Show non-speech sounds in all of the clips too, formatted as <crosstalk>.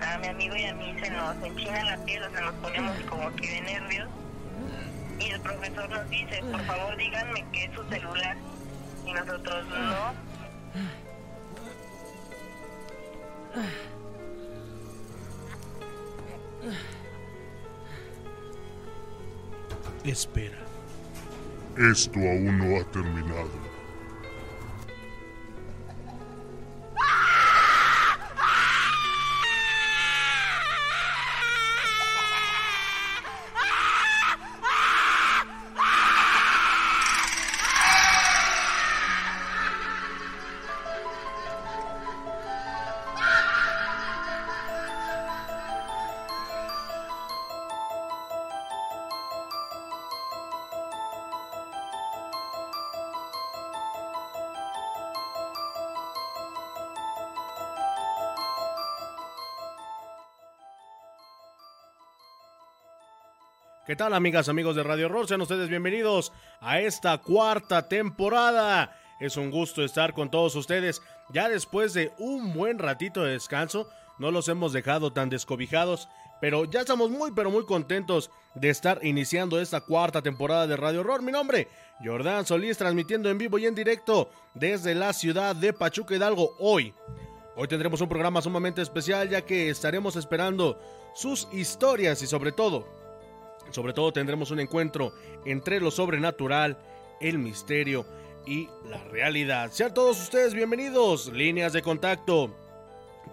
a mi amigo y a mí se nos enchina la piel, o sea, nos ponemos como que de nervios. Y el profesor nos dice, por favor díganme que es su celular. Y nosotros no. Espera. Esto aún no ha terminado. Amigas, amigos de Radio Horror? Sean ustedes bienvenidos a esta cuarta temporada. Es un gusto estar con todos ustedes. Ya después de un buen ratito de descanso, no los hemos dejado tan descobijados, pero ya estamos muy pero muy contentos de estar iniciando esta cuarta temporada de Radio Horror. Mi nombre, Jordán Solís, transmitiendo en vivo y en directo desde la ciudad de Pachuca Hidalgo hoy. Hoy tendremos un programa sumamente especial ya que estaremos esperando sus historias y sobre todo sobre todo tendremos un encuentro entre lo sobrenatural, el misterio y la realidad. Sean todos ustedes bienvenidos. Líneas de contacto.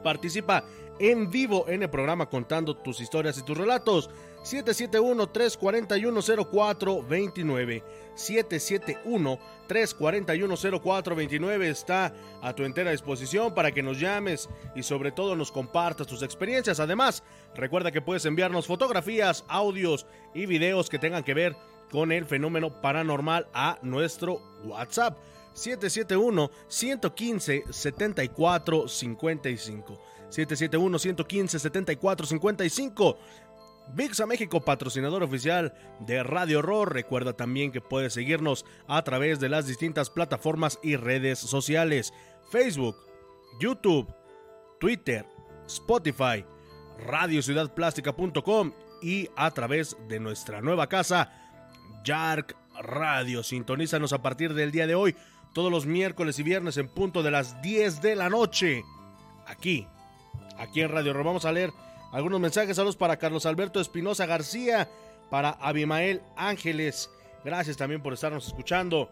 Participa en vivo en el programa contando tus historias y tus relatos. 771-341-0429. 771-341-0429 está a tu entera disposición para que nos llames y sobre todo nos compartas tus experiencias. Además, recuerda que puedes enviarnos fotografías, audios y videos que tengan que ver con el fenómeno paranormal a nuestro WhatsApp. 771-115-7455. 771-115-7455. VIXA México, patrocinador oficial de Radio Horror. Recuerda también que puedes seguirnos a través de las distintas plataformas y redes sociales: Facebook, YouTube, Twitter, Spotify, radiociudadplástica.com y a través de nuestra nueva casa, Yark Radio. Sintonízanos a partir del día de hoy, todos los miércoles y viernes en punto de las 10 de la noche. Aquí, aquí en Radio Horror. Vamos a leer algunos mensajes. Saludos para Carlos Alberto Espinosa García, para Abimael Ángeles. Gracias también por estarnos escuchando.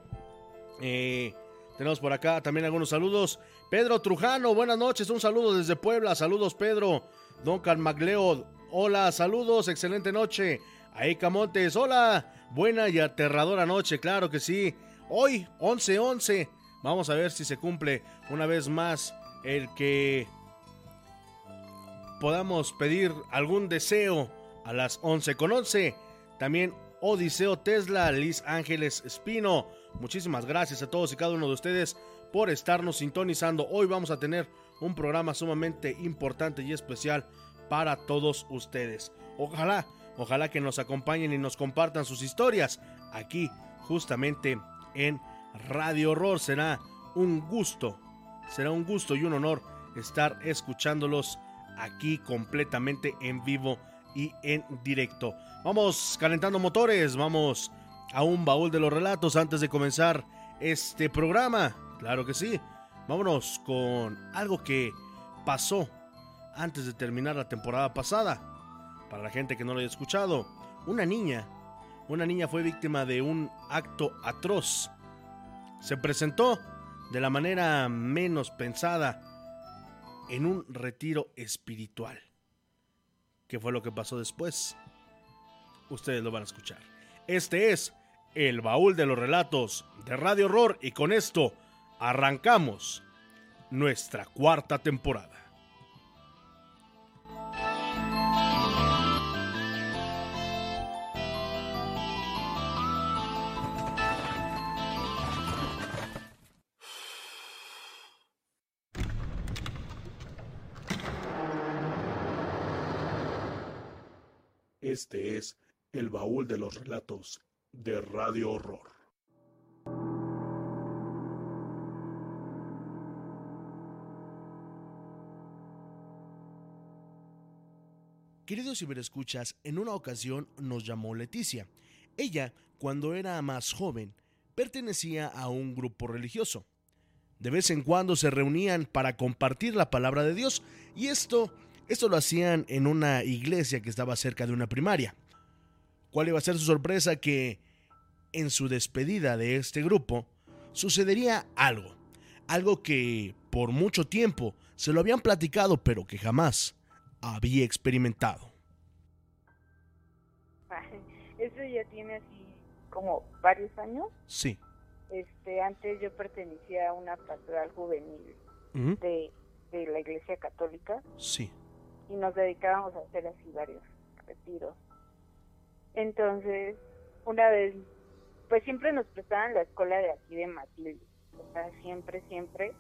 Eh, tenemos por acá también algunos saludos. Pedro Trujano, buenas noches. Un saludo desde Puebla. Saludos, Pedro. Don Magleo, hola, saludos, excelente noche. Aika Montes, hola, buena y aterradora noche, claro que sí. Hoy, 11-11, vamos a ver si se cumple una vez más el que podamos pedir algún deseo a las 11 con 11. También Odiseo Tesla, Liz Ángeles Espino. Muchísimas gracias a todos y cada uno de ustedes por estarnos sintonizando. Hoy vamos a tener un programa sumamente importante y especial para todos ustedes. Ojalá, ojalá que nos acompañen y nos compartan sus historias aquí justamente en Radio Horror. Será un gusto, será un gusto y un honor estar escuchándolos aquí completamente en vivo y en directo. Vamos calentando motores, vamos a un baúl de los relatos antes de comenzar este programa. Claro que sí. Vámonos con algo que pasó antes de terminar la temporada pasada. Para la gente que no lo haya escuchado, una niña, una niña fue víctima de un acto atroz. Se presentó de la manera menos pensada en un retiro espiritual. ¿Qué fue lo que pasó después? Ustedes lo van a escuchar. Este es el baúl de los relatos de Radio Horror y con esto arrancamos nuestra cuarta temporada. Este es el baúl de los relatos de Radio Horror. Queridos ciberescuchas, en una ocasión nos llamó Leticia. Ella, cuando era más joven, pertenecía a un grupo religioso. De vez en cuando se reunían para compartir la palabra de Dios y esto, esto lo hacían en una iglesia que estaba cerca de una primaria. ¿Cuál iba a ser su sorpresa? Que en su despedida de este grupo sucedería algo, algo que por mucho tiempo se lo habían platicado pero que jamás había experimentado. <laughs> Eso ya tiene así como varios años. Sí. Este, antes yo pertenecía a una pastoral juvenil de, de la Iglesia Católica. Sí. Y nos dedicábamos a hacer así varios retiros. Entonces, una vez, pues siempre nos prestaban la escuela de aquí de Matilde. O sea, siempre, siempre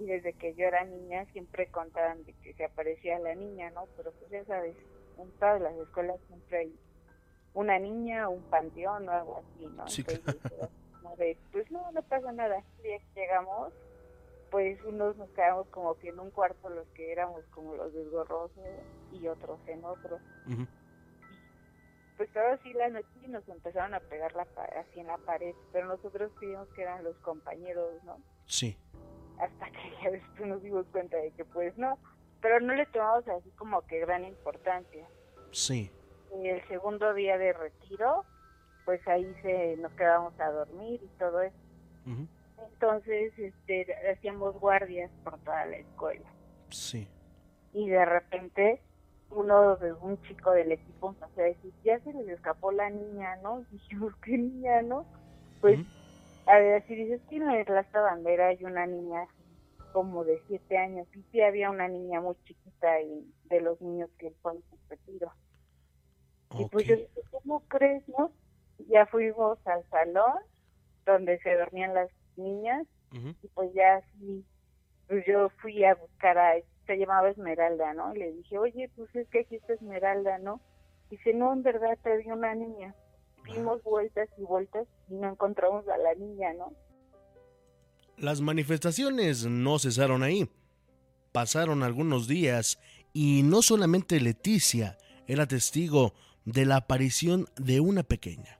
y desde que yo era niña siempre contaban de que se aparecía la niña, ¿no? Pero pues ya sabes, en todas las escuelas siempre hay una niña, un panteón o algo así, ¿no? Sí, Entonces, pues no, no pasa nada. El día que llegamos, pues unos nos quedamos como que en un cuarto los que éramos como los desgorrosos y otros en otro. Pues todo así la noche y nos empezaron a pegar la así en la pared, pero nosotros creíamos que eran los compañeros, ¿no? Sí hasta que ya después nos dimos cuenta de que pues no, pero no le tomamos así como que gran importancia. Sí. Y el segundo día de retiro, pues ahí se nos quedamos a dormir y todo eso. Entonces, este, hacíamos guardias por toda la escuela. Sí. Y de repente, uno de un chico del equipo nos a decir, ya se les escapó la niña, ¿no? Y dijimos, ¿qué niña, no? Pues a ver, si dices que en esta bandera hay una niña como de siete años y sí había una niña muy chiquita y de los niños que fueron retiro. Y pues yo dije, ¿cómo crees, no? Ya fuimos al salón donde se dormían las niñas y pues ya sí, pues yo fui a buscar a, se llamaba Esmeralda, ¿no? Y le dije, oye, pues es que aquí está Esmeralda, ¿no? Dice, no, en verdad te vi una niña dimos vueltas y vueltas y no encontramos a la niña, ¿no? Las manifestaciones no cesaron ahí. Pasaron algunos días y no solamente Leticia era testigo de la aparición de una pequeña.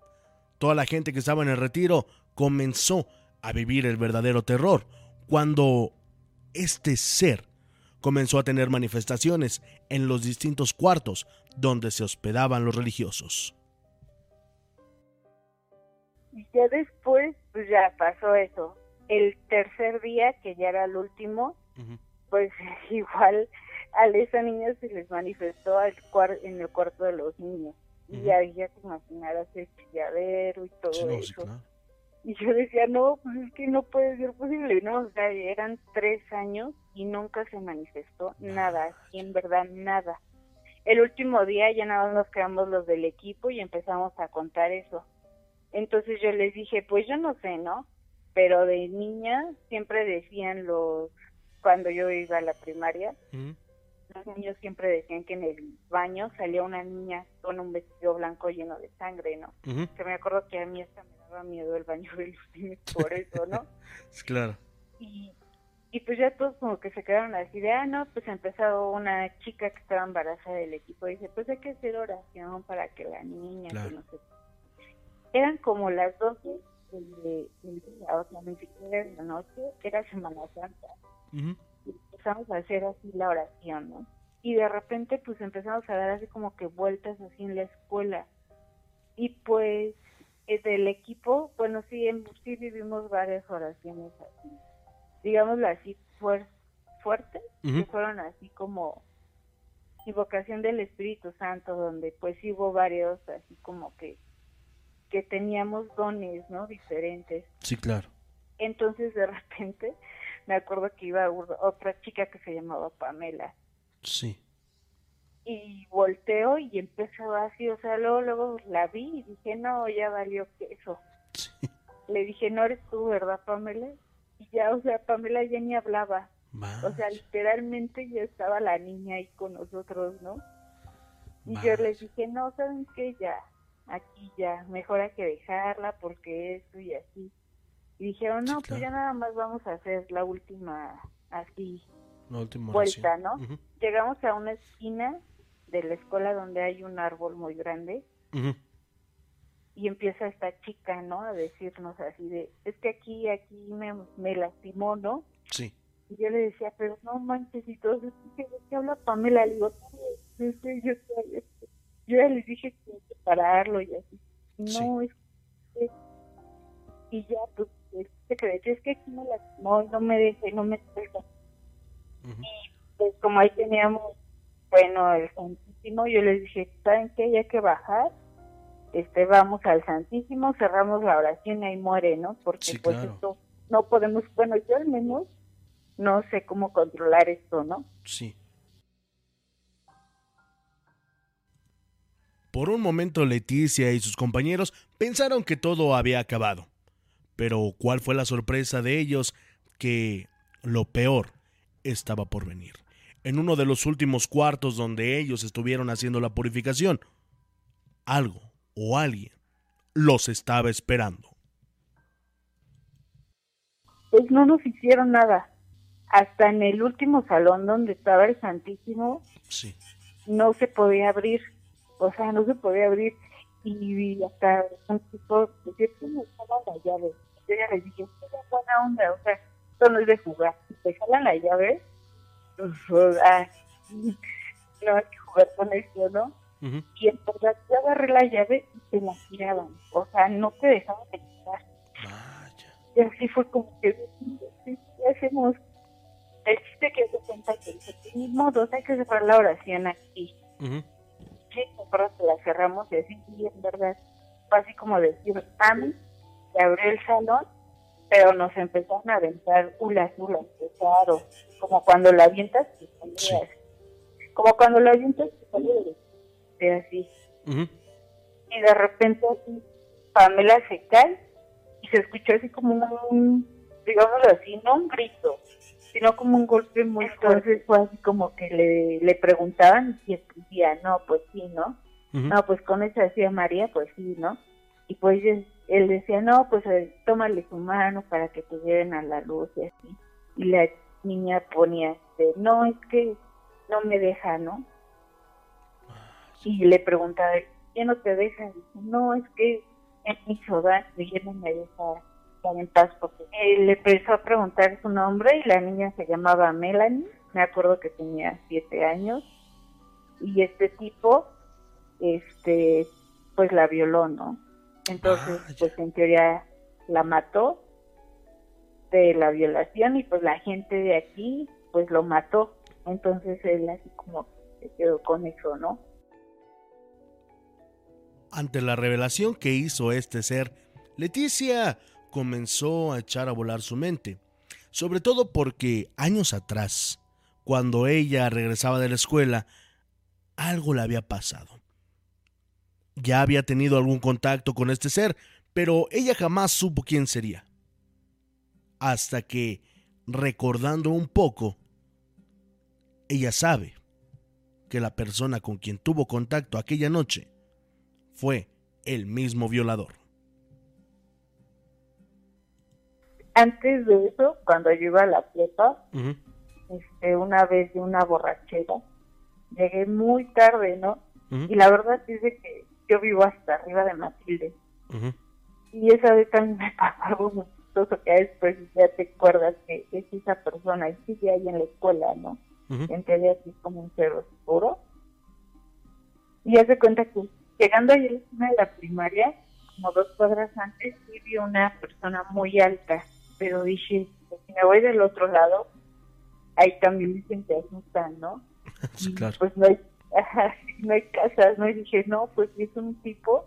Toda la gente que estaba en el retiro comenzó a vivir el verdadero terror cuando este ser comenzó a tener manifestaciones en los distintos cuartos donde se hospedaban los religiosos. Y ya después, pues ya pasó eso. El tercer día, que ya era el último, pues <laughs> igual a esa niña se les manifestó al en el cuarto de los niños. Y ya había que imaginarás el chilladero y todo eso. Y yo decía, no, pues es que no puede ser posible, ¿no? O sea, eran tres años y nunca se manifestó nada, y en verdad nada. El último día ya nada más nos quedamos los del equipo y empezamos a contar eso Entonces yo les dije, pues yo no sé, ¿no? Pero de niña siempre decían los, cuando yo iba a la primaria, los niños siempre decían que en el baño salía una niña con un vestido blanco lleno de sangre, ¿no? Que me acuerdo que a mí hasta me daba miedo el baño de los niños por eso, ¿no? <laughs> claro. Y, y pues ya todos como que se quedaron así de, ah, no, pues ha empezado una chica que estaba embarazada del equipo, y dice, pues hay que hacer oración para que la niña, que no sé. Eran como las 12 del día, o sea, ni siquiera era la noche, era Semana Santa. Y empezamos a hacer así la oración, ¿no? Y de repente pues empezamos a dar así como que vueltas así en la escuela. Y pues del equipo, bueno, sí, sí vivimos varias oraciones así digámoslo así, fuertes, que fueron así como invocación del Espíritu Santo, donde pues hubo varios así como que que teníamos dones, ¿no? Diferentes. Sí, claro. Entonces de repente <laughs> me acuerdo que iba otra chica que se llamaba Pamela. Sí. Y volteo y empezó así, o sea, luego, luego la vi y dije, no, ya valió queso. Sí. Le dije, no eres tú, ¿verdad, Pamela? y ya, o sea, Pamela ya ni hablaba. O sea, literalmente ya estaba la niña ahí con nosotros, ¿no? Y yo les dije, no, ¿saben qué? Ya, aquí ya, mejor hay que dejarla porque esto y así. Y dijeron, no, pues ya nada más vamos a hacer la última, así, vuelta, ¿no? Llegamos a una esquina de la escuela donde hay un árbol muy grande y empieza esta chica, ¿no? A decirnos así de, es que aquí, aquí me, me lastimó, ¿no? Sí. Y yo le decía, pero no manches, y todo eso, ¿qué, qué habla Pamela? Le digo, yo, yo, yo ya les dije que pararlo y así. No, es que... Y ya, pues, que es que aquí me lastimó y no me deja y no me suelta. Y pues como ahí teníamos, bueno, el Santísimo, yo les dije, ¿saben qué? Hay que bajar este vamos al Santísimo, cerramos la oración y ahí muere, ¿no? Porque pues esto no podemos, bueno, yo al menos no sé cómo controlar esto, ¿no? Sí. Por un momento Leticia y sus compañeros pensaron que todo había acabado. Pero ¿cuál fue la sorpresa de ellos? Que lo peor estaba por venir. En uno de los últimos cuartos donde ellos estuvieron haciendo la purificación, algo o alguien los estaba esperando. Pues no nos hicieron nada. Hasta en el último salón donde estaba el Santísimo, sí. no se podía abrir. O sea, no se podía abrir. Y hasta un tipo, decía, me jalan la llave? Yo ya les dije, buena onda, o sea, esto no es de jugar. Te jalan la llave, pues, ah, no hay que jugar con esto, ¿no? Y en verdad yo agarré la llave y te la tiraban. O sea, no te dejaban de quitar. Y así fue como que, ¿qué hacemos? El chiste que se cuenta que dice, ni modo, hay que cerrar la oración aquí. Sí, nosotros la cerramos y así, y en verdad fue así como decir, mí se abrió el salón, pero nos empezaron a aventar ulas, ulas, claro, como cuando la avientas, como cuando la avientas, sale así. Y de repente así, Pamela se cae y se escuchó así como un, digámoslo así, no un grito, sino como un golpe muy fuerte. fue así como que le, le preguntaban y decía, no, pues sí, ¿no? No, pues con eso decía María, pues sí, ¿no? Y pues él decía, no, pues eh, tómale su mano para que te lleven a la luz y así. Y la niña ponía, este, no, es que no me deja, ¿no? y le preguntaba, ¿qué no te deja? dice, no, es que en mi ciudad no me deja estar en paz porque le empezó a preguntar su nombre y la niña se llamaba Melanie, me acuerdo que tenía siete años y este tipo, este, pues la violó, ¿no? Entonces, ah, pues en teoría la mató de la violación y pues la gente de aquí pues lo mató. Entonces él así como se quedó con eso, ¿no? Ante la revelación que hizo este ser, Leticia comenzó a echar a volar su mente, sobre todo porque años atrás, cuando ella regresaba de la escuela, algo le había pasado. Ya había tenido algún contacto con este ser, pero ella jamás supo quién sería. Hasta que, recordando un poco, ella sabe que la persona con quien tuvo contacto aquella noche fue el mismo violador. Antes de eso, cuando yo iba a la fiesta, este, una vez de una borrachera, llegué muy tarde, ¿no? Y la verdad es que yo vivo hasta arriba de Matilde. Y esa vez también me <laughs> pasó algo muy chistoso que después ya te acuerdas que es esa persona y sigue ahí en la escuela, ¿no? Entre así como un cerro oscuro. Y hace cuenta que llegando ahí a la esquina de la primaria, como dos cuadras antes, sí vi una persona muy alta, pero dije, pues, si me voy del otro lado, ahí también dicen que asustan, ¿no? <laughs> Sí, claro. Pues no hay, <laughs> no hay casas, ¿no? Y dije, no, pues si es un tipo,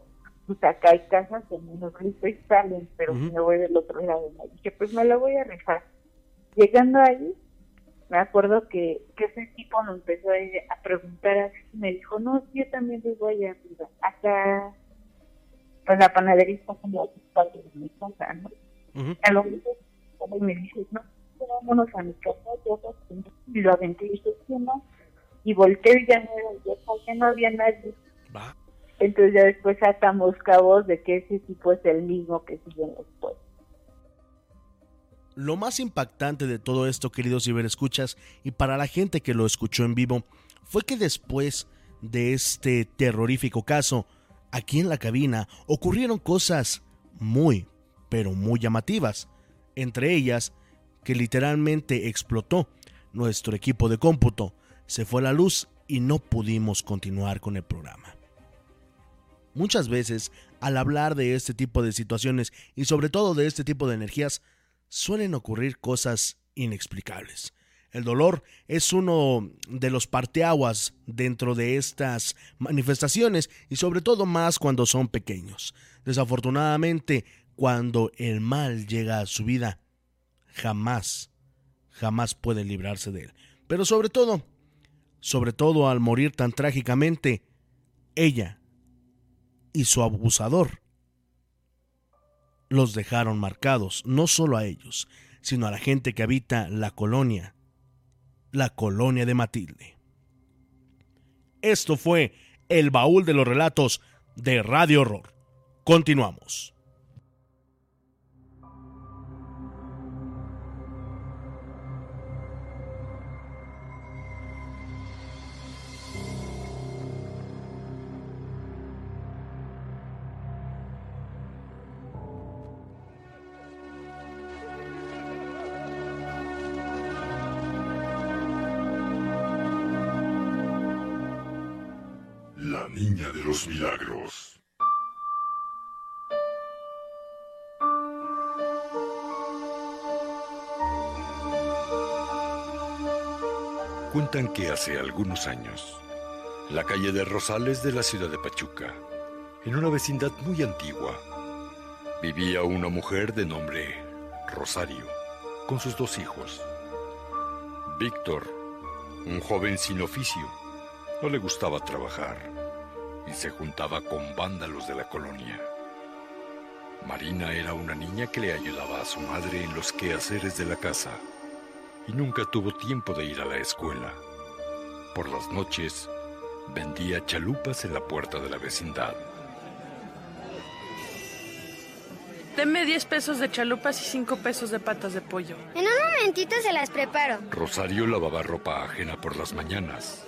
pues acá hay casas que menos grito y salen, pero si me voy del otro lado, ¿no? dije, pues me la voy a rifar. Llegando ahí, me acuerdo que, que ese tipo me empezó a, a preguntar así, me dijo, no, yo también vivo allá arriba, acá, pues la panadería está como a de mi casa, ¿no? A lo mejor, me dice, no, vámonos a mi casa, yo y lo aventé y dije, sí, no, y volteé y ya no era ya no había nadie. Entonces ya después atamos cabos de que ese tipo es el mismo que sigue después. Lo más impactante de todo esto, queridos ciberescuchas, y para la gente que lo escuchó en vivo, fue que después de este terrorífico caso, aquí en la cabina ocurrieron cosas muy, pero muy llamativas. Entre ellas, que literalmente explotó nuestro equipo de cómputo, se fue la luz y no pudimos continuar con el programa. Muchas veces, al hablar de este tipo de situaciones y sobre todo de este tipo de energías, suelen ocurrir cosas inexplicables. El dolor es uno de los parteaguas dentro de estas manifestaciones y sobre todo más cuando son pequeños. Desafortunadamente, cuando el mal llega a su vida, jamás, jamás puede librarse de él. Pero sobre todo, sobre todo al morir tan trágicamente, ella y su abusador los dejaron marcados, no solo a ellos, sino a la gente que habita la colonia, la colonia de Matilde. Esto fue el baúl de los relatos de Radio Horror. Continuamos. Milagros. Cuentan que hace algunos años, la calle de Rosales de la ciudad de Pachuca, en una vecindad muy antigua, vivía una mujer de nombre Rosario, con sus dos hijos. Víctor, un joven sin oficio, no le gustaba trabajar y se juntaba con vándalos de la colonia. Marina era una niña que le ayudaba a su madre en los quehaceres de la casa y nunca tuvo tiempo de ir a la escuela. Por las noches vendía chalupas en la puerta de la vecindad. Deme 10 pesos de chalupas y 5 pesos de patas de pollo. En un momentito se las preparo. Rosario lavaba ropa ajena por las mañanas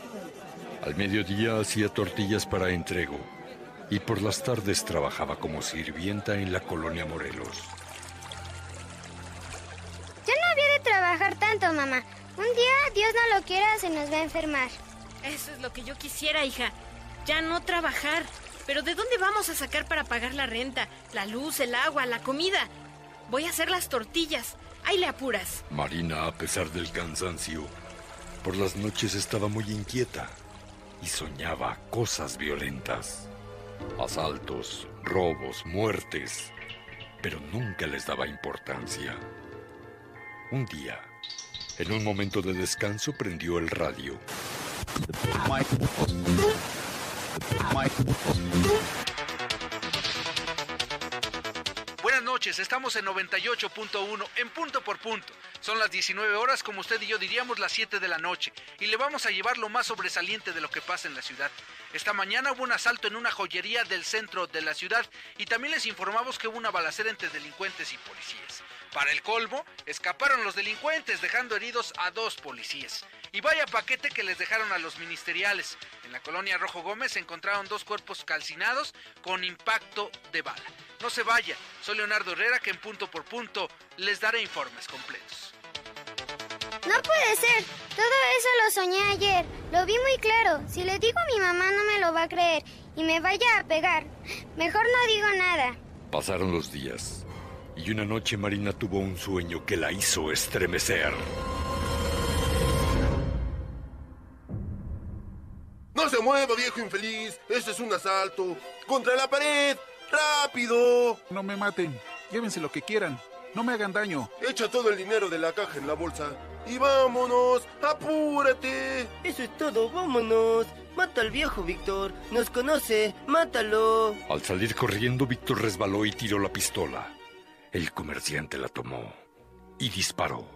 al mediodía hacía tortillas para entrego y por las tardes trabajaba como sirvienta en la colonia Morelos. Ya no había de trabajar tanto, mamá. Un día, Dios no lo quiera, se nos va a enfermar. Eso es lo que yo quisiera, hija. Ya no trabajar. Pero ¿de dónde vamos a sacar para pagar la renta, la luz, el agua, la comida? Voy a hacer las tortillas. Ahí le apuras. Marina, a pesar del cansancio, por las noches estaba muy inquieta y soñaba cosas violentas. Asaltos, robos, muertes, pero nunca les daba importancia. Un día, en un momento de descanso, prendió el radio. noches, estamos en 98.1, en punto por punto. Son las 19 horas, como usted y yo diríamos, las 7 de la noche, y le vamos a llevar lo más sobresaliente de lo que pasa en la ciudad. Esta mañana hubo un asalto en una joyería del centro de la ciudad y también les informamos que hubo una balacera entre delincuentes y policías. Para el colmo, escaparon los delincuentes dejando heridos a dos policías. Y vaya paquete que les dejaron a los ministeriales. En la colonia Rojo Gómez se encontraron dos cuerpos calcinados con impacto de bala. No se vaya, soy Leonardo Herrera que en punto por punto les daré informes completos. No puede ser. Todo eso lo soñé ayer. Lo vi muy claro. Si le digo a mi mamá no me lo va a creer y me vaya a pegar. Mejor no digo nada. Pasaron los días y una noche Marina tuvo un sueño que la hizo estremecer. No se mueva, viejo infeliz. Este es un asalto. Contra la pared. ¡Rápido! No me maten. Llévense lo que quieran. No me hagan daño. Echa todo el dinero de la caja en la bolsa. Y vámonos. ¡Apúrate! Eso es todo. Vámonos. Mata al viejo, Víctor. Nos conoce. Mátalo. Al salir corriendo, Víctor resbaló y tiró la pistola. El comerciante la tomó y disparó.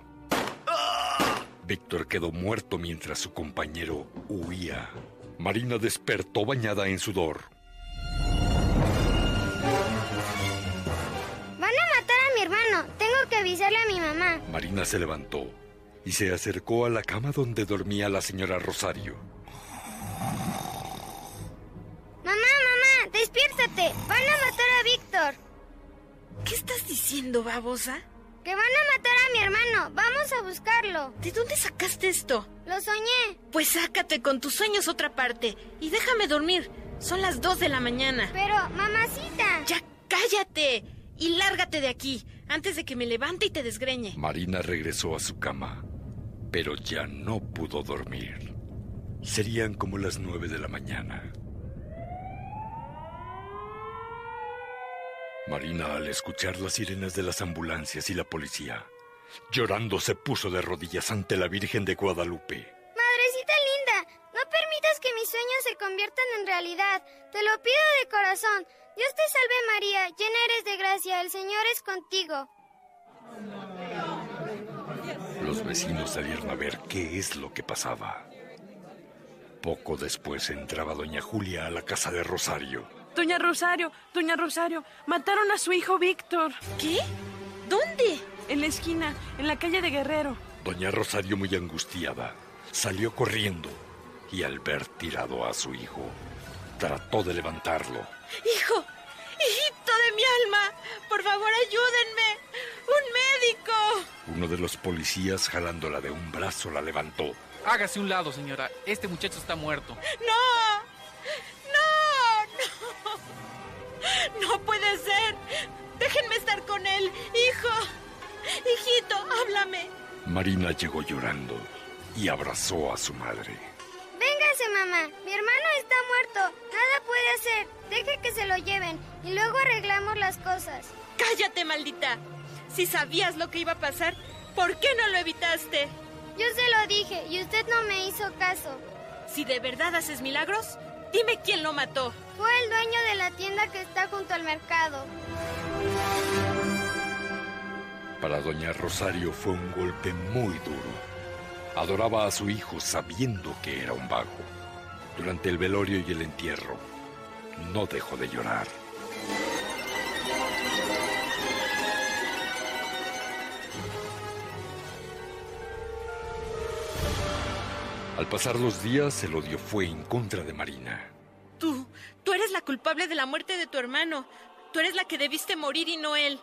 Víctor quedó muerto mientras su compañero huía. Marina despertó bañada en sudor. Marina se levantó y se acercó a la cama donde dormía la señora Rosario. Mamá, mamá, despiértate. Van a matar a Víctor. ¿Qué estás diciendo, babosa? Que van a matar a mi hermano. Vamos a buscarlo. ¿De dónde sacaste esto? Lo soñé. Pues sácate con tus sueños otra parte y déjame dormir. Son las dos de la mañana. Pero, mamacita. Ya cállate y lárgate de aquí antes de que me levante y te desgreñe. Marina regresó a su cama, pero ya no pudo dormir. Serían como las nueve de la mañana. Marina, al escuchar las sirenas de las ambulancias y la policía, llorando se puso de rodillas ante la Virgen de Guadalupe. Madrecita linda, no permitas que mis sueños se conviertan en realidad. Te lo pido de corazón. Dios te salve María, llena eres de gracia, el Señor es contigo. Los vecinos salieron a ver qué es lo que pasaba. Poco después entraba doña Julia a la casa de Rosario. Doña Rosario, doña Rosario, mataron a su hijo Víctor. ¿Qué? ¿Dónde? En la esquina, en la calle de Guerrero. Doña Rosario, muy angustiada, salió corriendo y al ver tirado a su hijo, trató de levantarlo. Hijo, hijito de mi alma, por favor ayúdenme. Un médico. Uno de los policías, jalándola de un brazo, la levantó. Hágase un lado, señora. Este muchacho está muerto. No, no, no. No puede ser. Déjenme estar con él, hijo. Hijito, háblame. Marina llegó llorando y abrazó a su madre. Véngase, mamá. Mi hermano está muerto. Nada puede hacer. Deje que se lo lleven y luego arreglamos las cosas. Cállate, maldita. Si sabías lo que iba a pasar, ¿por qué no lo evitaste? Yo se lo dije y usted no me hizo caso. Si de verdad haces milagros, dime quién lo mató. Fue el dueño de la tienda que está junto al mercado. Para doña Rosario fue un golpe muy duro. Adoraba a su hijo sabiendo que era un vago. Durante el velorio y el entierro, no dejó de llorar. Al pasar los días, el odio fue en contra de Marina. Tú, tú eres la culpable de la muerte de tu hermano. Tú eres la que debiste morir y no él.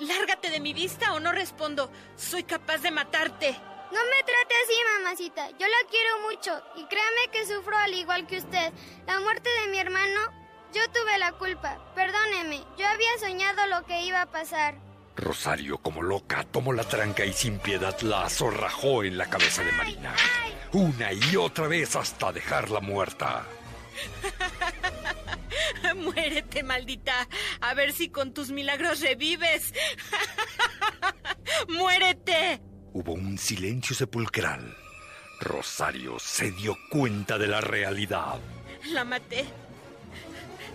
Lárgate de mi vista o no respondo. Soy capaz de matarte. No me trate así, mamacita. Yo la quiero mucho y créame que sufro al igual que usted. La muerte de mi hermano, yo tuve la culpa. Perdóneme, yo había soñado lo que iba a pasar. Rosario, como loca, tomó la tranca y sin piedad la azorrajó en la cabeza de Marina. Una y otra vez hasta dejarla muerta. <laughs> Muérete, maldita. A ver si con tus milagros revives. <laughs> Muérete. Hubo un silencio sepulcral. Rosario se dio cuenta de la realidad. La maté.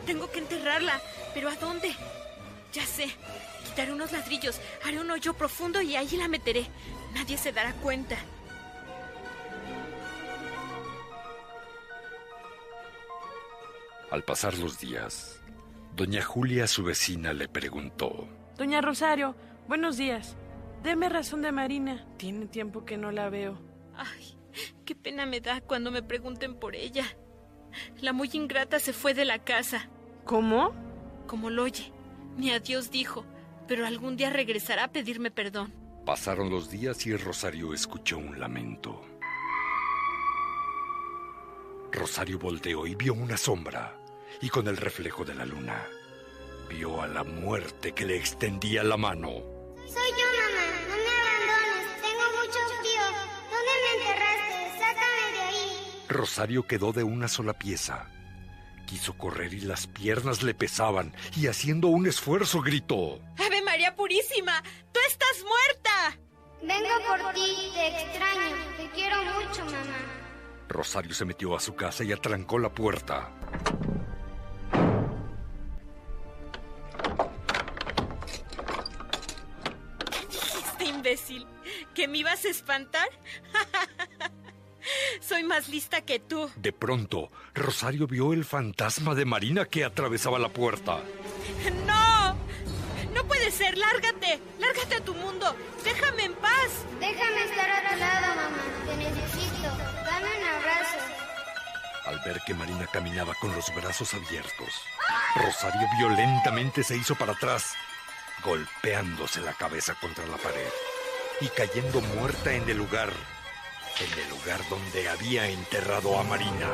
Tengo que enterrarla. ¿Pero a dónde? Ya sé. Quitaré unos ladrillos, haré un hoyo profundo y allí la meteré. Nadie se dará cuenta. Al pasar los días, doña Julia, su vecina, le preguntó. Doña Rosario, buenos días. Deme razón de Marina. Tiene tiempo que no la veo. Ay, qué pena me da cuando me pregunten por ella. La muy ingrata se fue de la casa. ¿Cómo? Como lo oye. Ni a Dios dijo, pero algún día regresará a pedirme perdón. Pasaron los días y Rosario escuchó un lamento. Rosario volteó y vio una sombra, y con el reflejo de la luna, vio a la muerte que le extendía la mano. Soy yo, mamá. No me abandones. Tengo mucho frío. ¿Dónde me enterraste? Sácame de ahí. Rosario quedó de una sola pieza. Quiso correr y las piernas le pesaban, y haciendo un esfuerzo gritó. ¡Ave María Purísima! ¡Tú estás muerta! Vengo por ti. Te extraño. Te quiero mucho, mamá. Rosario se metió a su casa y atrancó la puerta. Imbécil, ¿que me ibas a espantar? <laughs> Soy más lista que tú. De pronto, Rosario vio el fantasma de Marina que atravesaba la puerta. ¡No! ¡No puede ser! ¡Lárgate! ¡Lárgate a tu mundo! ¡Déjame en paz! Déjame estar a tu lado, mamá. Te necesito. Dame un abrazo. Al ver que Marina caminaba con los brazos abiertos, Rosario violentamente se hizo para atrás, golpeándose la cabeza contra la pared y cayendo muerta en el lugar, en el lugar donde había enterrado a Marina.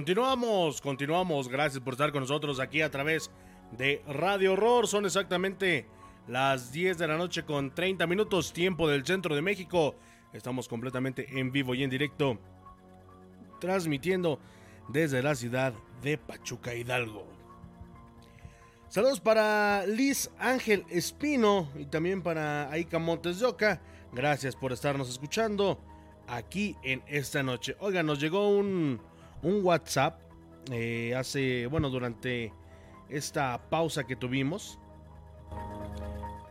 Continuamos, continuamos. Gracias por estar con nosotros aquí a través de Radio Horror. Son exactamente las 10 de la noche con 30 minutos, tiempo del centro de México. Estamos completamente en vivo y en directo, transmitiendo desde la ciudad de Pachuca Hidalgo. Saludos para Liz Ángel Espino y también para Aika Montes de Oca. Gracias por estarnos escuchando aquí en esta noche. Oiga, nos llegó un, un WhatsApp eh, hace, bueno, durante esta pausa que tuvimos.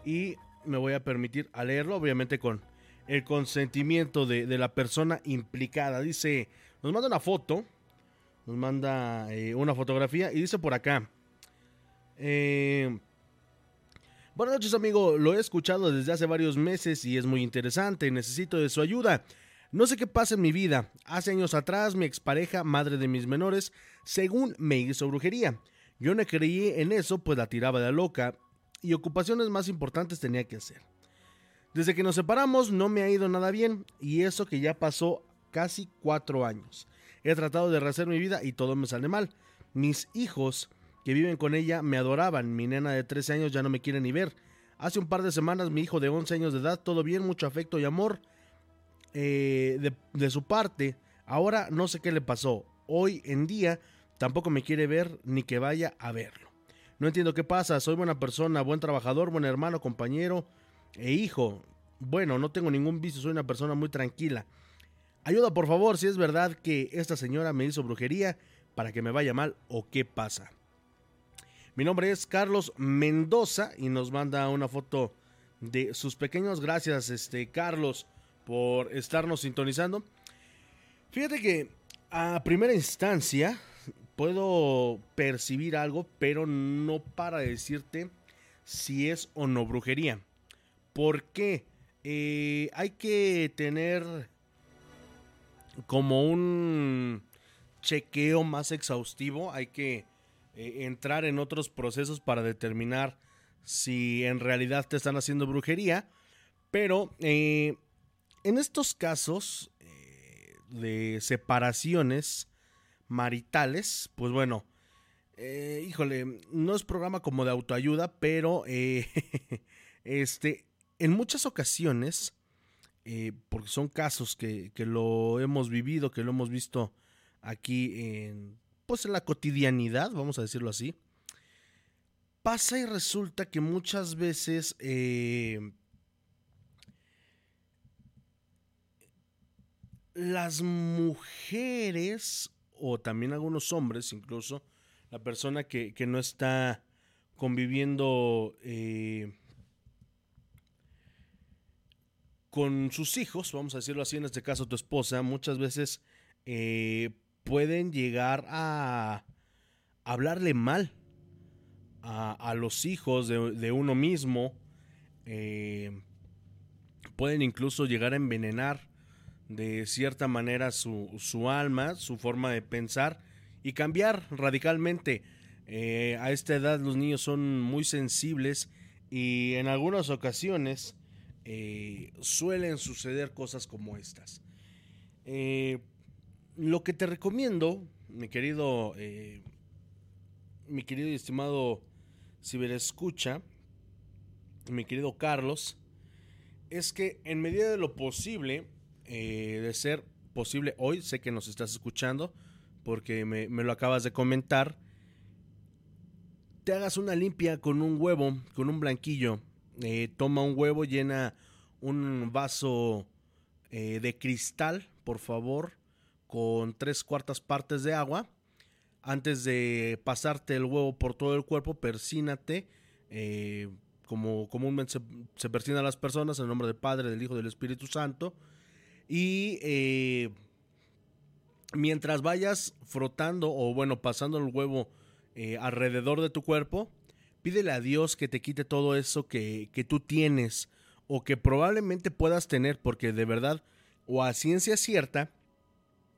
Y me voy a permitir a leerlo, obviamente con el consentimiento de, de la persona implicada. Dice, nos manda una foto, nos manda eh, una fotografía y dice por acá. Eh, Buenas noches amigo, lo he escuchado desde hace varios meses y es muy interesante, necesito de su ayuda. No sé qué pasa en mi vida. Hace años atrás mi expareja, madre de mis menores, según me hizo brujería. Yo no creí en eso, pues la tiraba de loca y ocupaciones más importantes tenía que hacer. Desde que nos separamos no me ha ido nada bien y eso que ya pasó casi cuatro años. He tratado de rehacer mi vida y todo me sale mal. Mis hijos que viven con ella me adoraban. Mi nena de 13 años ya no me quiere ni ver. Hace un par de semanas mi hijo de 11 años de edad, todo bien, mucho afecto y amor eh, de, de su parte. Ahora no sé qué le pasó. Hoy en día tampoco me quiere ver ni que vaya a verlo. No entiendo qué pasa. Soy buena persona, buen trabajador, buen hermano, compañero e hijo. Bueno, no tengo ningún vicio, soy una persona muy tranquila. Ayuda por favor si es verdad que esta señora me hizo brujería para que me vaya mal o qué pasa. Mi nombre es Carlos Mendoza y nos manda una foto de sus pequeños. Gracias, este Carlos, por estarnos sintonizando. Fíjate que a primera instancia puedo percibir algo, pero no para decirte si es o no brujería. ¿Por qué? Eh, hay que tener como un chequeo más exhaustivo, hay que eh, entrar en otros procesos para determinar si en realidad te están haciendo brujería, pero eh, en estos casos eh, de separaciones maritales, pues bueno, Eh, híjole, no es programa como de autoayuda, pero eh, <laughs> este, en muchas ocasiones, porque son casos que, que, lo hemos vivido, que lo hemos visto aquí en, pues en la cotidianidad, vamos a decirlo así, pasa y resulta que muchas veces las mujeres o también algunos hombres incluso, la persona que, no está conviviendo eh, con sus hijos, vamos a decirlo así, en este caso tu esposa, muchas veces eh, pueden llegar a hablarle mal a, los hijos de, uno mismo, eh, pueden incluso llegar a envenenar de cierta manera su, su alma, su forma de pensar y cambiar radicalmente. Eh, a esta edad los niños son muy sensibles y en algunas ocasiones eh, suelen suceder cosas como estas. Eh, lo que te recomiendo, mi querido, mi querido y estimado ciberescucha, mi querido Carlos, es que en medida de lo posible, de ser posible hoy, sé que nos estás escuchando, porque me, lo acabas de comentar, te hagas una limpia con un huevo, con un blanquillo. Eh, toma un huevo, llena un vaso eh, de cristal, por favor, con tres cuartas partes de agua. Antes de pasarte el huevo por todo el cuerpo, persínate, eh, como comúnmente se, se persina a las personas, en nombre del Padre, del Hijo del Espíritu Santo. Y mientras vayas frotando o bueno, pasando el huevo eh, alrededor de tu cuerpo, pídele a Dios que te quite todo eso que, que tú tienes o que probablemente puedas tener, porque de verdad o a ciencia cierta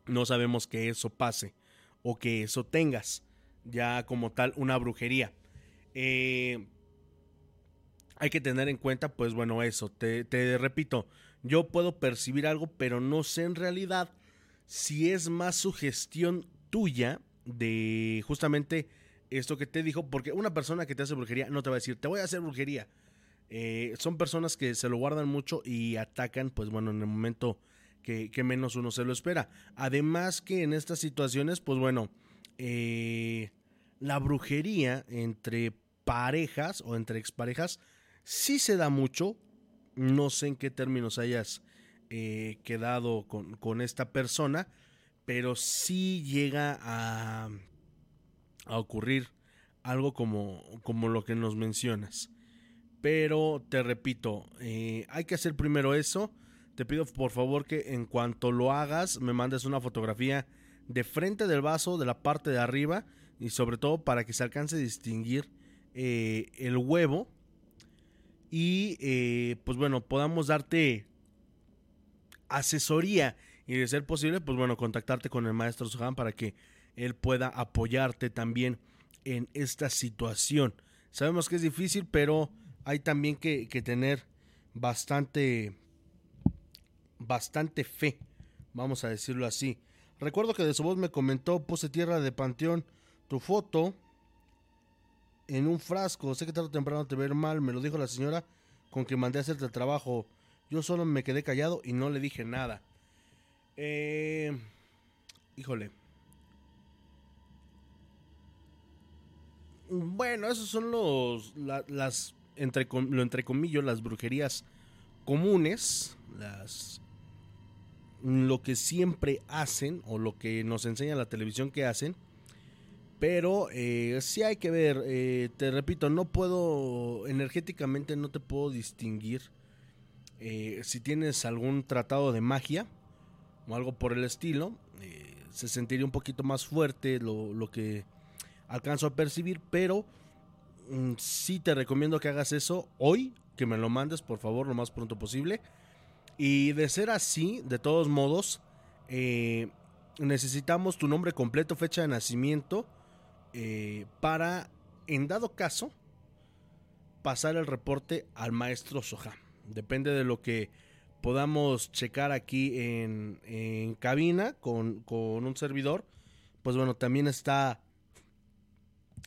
no sabemos que eso pase o que eso tengas ya como tal una brujería. Eh, hay que tener en cuenta, pues bueno, eso, te, te repito, yo puedo percibir algo, pero no sé en realidad si es más sugestión tuya de justamente esto que te dijo, porque una persona que te hace brujería no te va a decir, te voy a hacer brujería. Eh, son personas que se lo guardan mucho y atacan, pues bueno, en el momento que, menos uno se lo espera. Además que en estas situaciones, pues bueno, eh, la brujería entre parejas o entre exparejas sí se da mucho. No sé en qué términos hayas eh, quedado con, esta persona, pero sí llega a, a ocurrir algo como, como lo que nos mencionas. Pero te repito, eh, hay que hacer primero eso. Te pido por favor que en cuanto lo hagas me mandes una fotografía de frente del vaso, de la parte de arriba y sobre todo para que se alcance a distinguir eh, el huevo y pues bueno podamos darte asesoría y de ser posible, pues bueno, contactarte con el maestro Sohan para que él pueda apoyarte también en esta situación. Sabemos que es difícil, pero hay también que, tener bastante, bastante fe, vamos a decirlo así. Recuerdo que de su voz me comentó, puse tierra de panteón, tu foto en un frasco, sé que tarde o temprano te ver mal, me lo dijo la señora con que mandé a hacerte el trabajo. Yo solo me quedé callado y no le dije nada. Eh, híjole. Bueno, esos son los las entre lo entre comillas las brujerías comunes, las lo que siempre hacen o lo que nos enseña la televisión que hacen. Pero eh, sí hay que ver, eh, te repito, no puedo, energéticamente no te puedo distinguir eh, si tienes algún tratado de magia o algo por el estilo, eh, se sentiría un poquito más fuerte lo, que alcanzo a percibir, pero mm, sí te recomiendo que hagas eso hoy, que me lo mandes por favor lo más pronto posible. Y de ser así, de todos modos, necesitamos tu nombre completo, fecha de nacimiento, para, en dado caso, pasar el reporte al maestro Soja. Depende de lo que podamos checar aquí en, cabina con, un servidor. Pues bueno, también está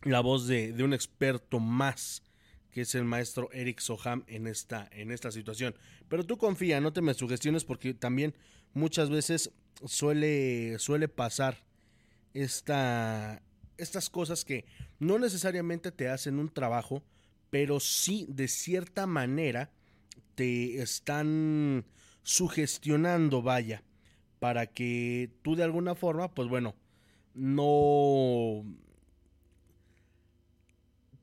la voz de, de, un experto más, que es el maestro Eric Soham en esta, en esta situación. Pero tú confía, no te me sugestiones porque también muchas veces suele, suele pasar esta, estas cosas que no necesariamente te hacen un trabajo, pero sí de cierta manera te están sugestionando, vaya, para que tú de alguna forma, pues bueno, no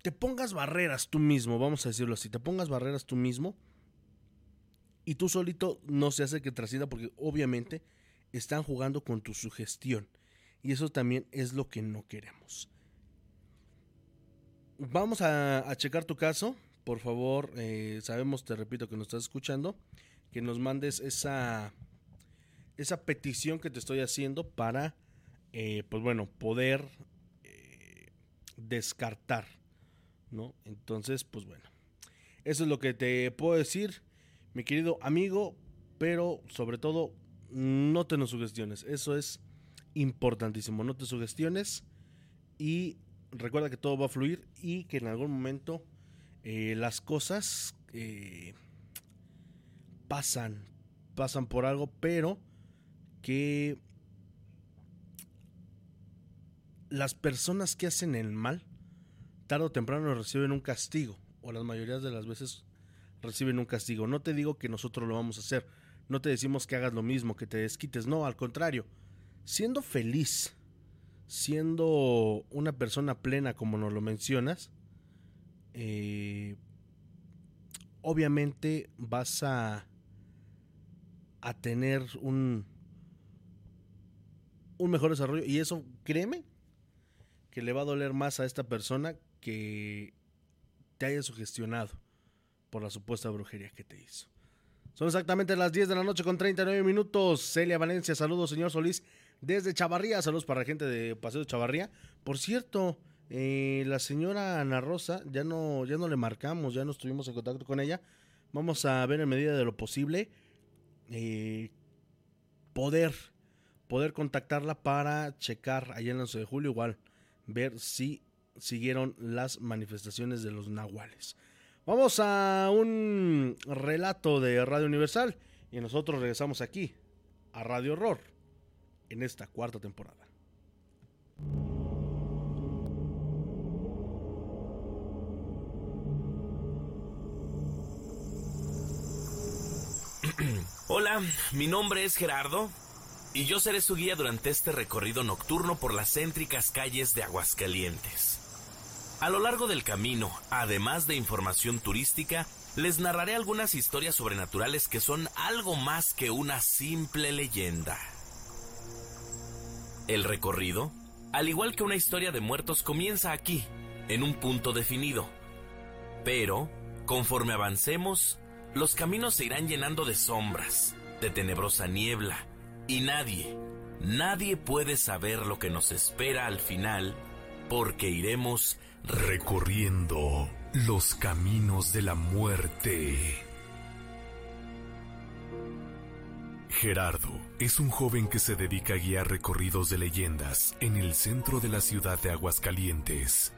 te pongas barreras tú mismo, vamos a decirlo así, te pongas barreras tú mismo y tú solito no se hace que trascienda porque obviamente están jugando con tu sugestión y eso también es lo que no queremos. Vamos a, checar tu caso, por favor, eh, sabemos, te repito, que nos estás escuchando, que nos mandes esa, esa petición que te estoy haciendo para, eh, pues bueno, poder eh, descartar ¿no? Entonces, pues bueno, eso es lo que te puedo decir, mi querido amigo, pero sobre todo, no te nos sugestiones, eso es importantísimo, no te sugestiones y recuerda que todo va a fluir y que en algún momento eh, las cosas eh, pasan, pasan por algo, pero que las personas que hacen el mal tarde o temprano reciben un castigo, o las mayorías de las veces reciben un castigo. No te digo que nosotros lo vamos a hacer, no te decimos que hagas lo mismo, que te desquites, no, al contrario, siendo feliz, siendo una persona plena como nos lo mencionas, eh, obviamente vas a, a tener un, un mejor desarrollo y eso, créeme, que le va a doler más a esta persona que te haya sugestionado por la supuesta brujería que te hizo. Son exactamente las 10 de la noche con 39 minutos. Celia Valencia, saludos, señor Solís, desde Chavarría. Saludos para la gente de Paseo de Chavarría. Por cierto, eh, la señora Ana Rosa, ya no, ya no le marcamos, ya no estuvimos en contacto con ella. Vamos a ver en medida de lo posible eh, poder, poder contactarla para checar allá en el 11 de julio, igual ver si siguieron las manifestaciones de los nahuales. Vamos a un relato de Radio Universal y nosotros regresamos aquí a Radio Horror en esta cuarta temporada. <clears throat> Hola, mi nombre es Gerardo y yo seré su guía durante este recorrido nocturno por las céntricas calles de Aguascalientes. A lo largo del camino, además de información turística, les narraré algunas historias sobrenaturales que son algo más que una simple leyenda. El recorrido, al igual que una historia de muertos, comienza aquí, en un punto definido. Pero, conforme avancemos, los caminos se irán llenando de sombras, de tenebrosa niebla, y nadie, nadie puede saber lo que nos espera al final, porque iremos recorriendo los caminos de la muerte. Gerardo es un joven que se dedica a guiar recorridos de leyendas en el centro de la ciudad de Aguascalientes.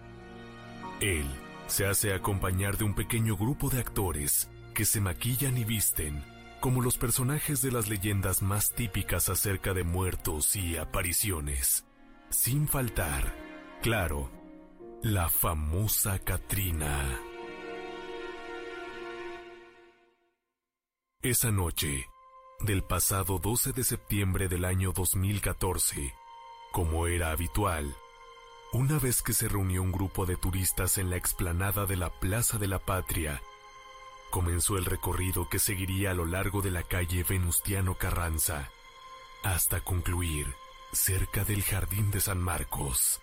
Él se hace acompañar de un pequeño grupo de actores que se maquillan y visten como los personajes de las leyendas más típicas acerca de muertos y apariciones. Sin faltar, claro, la famosa Katrina. Esa noche, del pasado 12 de septiembre del año 2014, como era habitual, una vez que se reunió un grupo de turistas en la explanada de la Plaza de la Patria, comenzó el recorrido que seguiría a lo largo de la calle Venustiano Carranza, hasta concluir cerca del Jardín de San Marcos.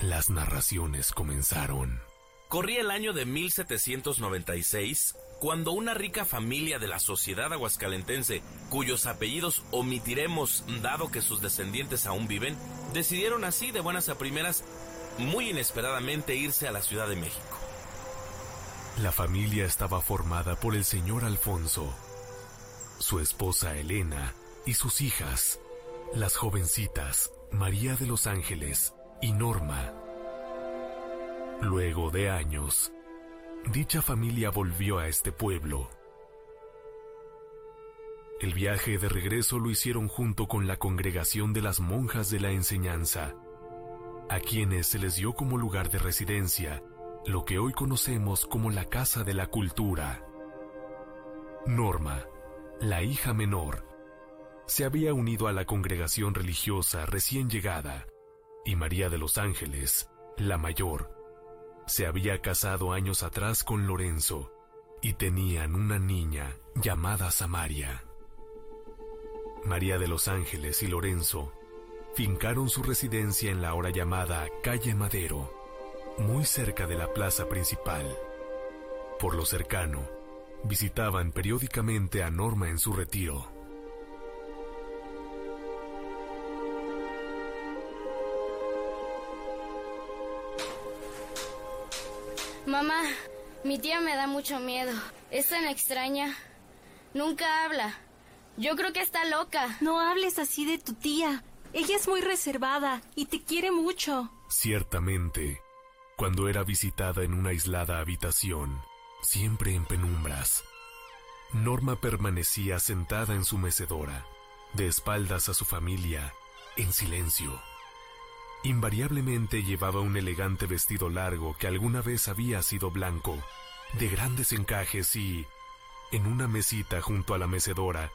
Las narraciones comenzaron. Corría el año de 1796 cuando una rica familia de la sociedad aguascalentense, cuyos apellidos omitiremos dado que sus descendientes aún viven, decidieron así de buenas a primeras, muy inesperadamente irse a la Ciudad de México. La familia estaba formada por el señor Alfonso, su esposa Elena y sus hijas, las jovencitas María de los Ángeles y Norma. Luego de años, dicha familia volvió a este pueblo. El viaje de regreso lo hicieron junto con la congregación de las monjas de la enseñanza, a quienes se les dio como lugar de residencia lo que hoy conocemos como la Casa de la Cultura. Norma, la hija menor, se había unido a la congregación religiosa recién llegada, y María de los Ángeles, la mayor, se había casado años atrás con Lorenzo y tenían una niña llamada Samaria. María de los Ángeles y Lorenzo fincaron su residencia en la ahora llamada Calle Madero, muy cerca de la plaza principal. Por lo cercano, visitaban periódicamente a Norma en su retiro. Mamá, mi tía me da mucho miedo. Es tan extraña. Nunca habla. Yo creo que está loca. No hables así de tu tía. Ella es muy reservada y te quiere mucho. Ciertamente, cuando era visitada en una aislada habitación, siempre en penumbras, Norma permanecía sentada en su mecedora, de espaldas a su familia, en silencio. Invariablemente llevaba un elegante vestido largo que alguna vez había sido blanco, de grandes encajes y, en una mesita junto a la mecedora,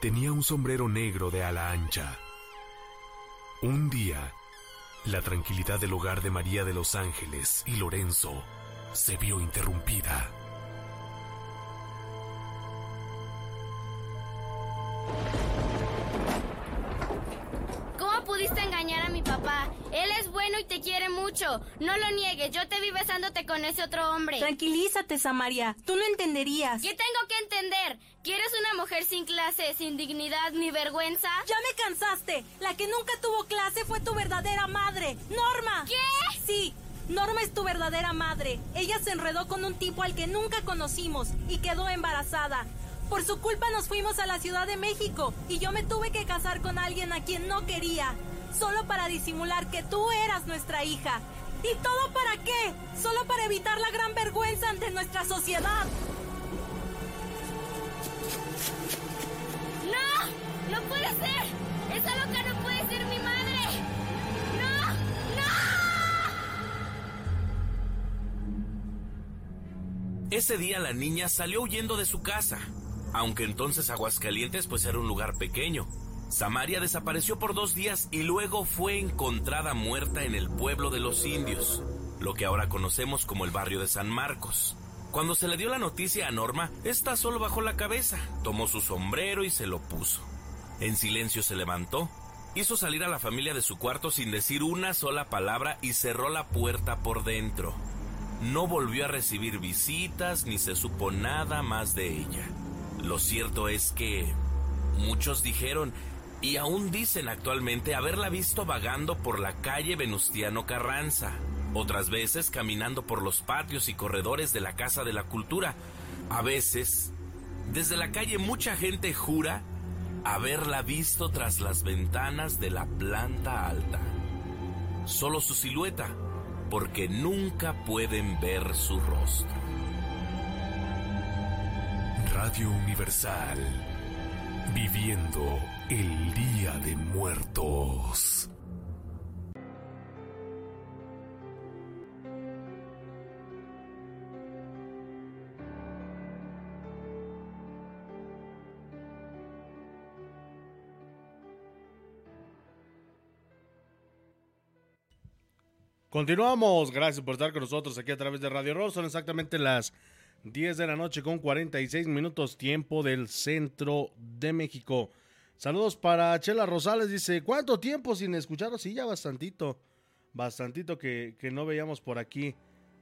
tenía un sombrero negro de ala ancha. Un día, la tranquilidad del hogar de María de los Ángeles y Lorenzo se vio interrumpida. Te quiere mucho. No lo niegues, yo te vi besándote con ese otro hombre. Tranquilízate, Samaria. Tú no entenderías. ¿Qué tengo que entender? ¿Quieres una mujer sin clase, sin dignidad ni vergüenza? Ya me cansaste. La que nunca tuvo clase fue tu verdadera madre, Norma. ¿Qué? Sí. Norma es tu verdadera madre. Ella se enredó con un tipo al que nunca conocimos y quedó embarazada. Por su culpa nos fuimos a la Ciudad de México y yo me tuve que casar con alguien a quien no quería, solo para disimular que tú eras nuestra hija. ¿Y todo para qué? Solo para evitar la gran vergüenza ante nuestra sociedad. ¡No! ¡No puede ser! ¡Esa loca no puede ser mi madre! ¡No! ¡No! Ese día la niña salió huyendo de su casa, aunque entonces Aguascalientes pues era un lugar pequeño. Samaria desapareció por dos días y luego fue encontrada muerta en el pueblo de los indios, lo que ahora conocemos como el barrio de San Marcos. Cuando se le dio la noticia a Norma, esta solo bajó la cabeza, tomó su sombrero y se lo puso. En silencio se levantó, hizo salir a la familia de su cuarto sin decir una sola palabra y cerró la puerta por dentro. No volvió a recibir visitas ni se supo nada más de ella. Lo cierto es que muchos dijeron y aún dicen actualmente haberla visto vagando por la calle Venustiano Carranza, otras veces caminando por los patios y corredores de la Casa de la Cultura. A veces, desde la calle mucha gente jura haberla visto tras las ventanas de la planta alta. Solo su silueta, porque nunca pueden ver su rostro. Radio Universal, viviendo el Día de Muertos. Continuamos, gracias por estar con nosotros aquí a través de Radio Roll. Son exactamente las 10 de la noche con 46 minutos tiempo del centro de México. Saludos para Chela Rosales, dice, ¿cuánto tiempo sin escucharlos? Sí, ya bastantito, bastantito que, no veíamos por aquí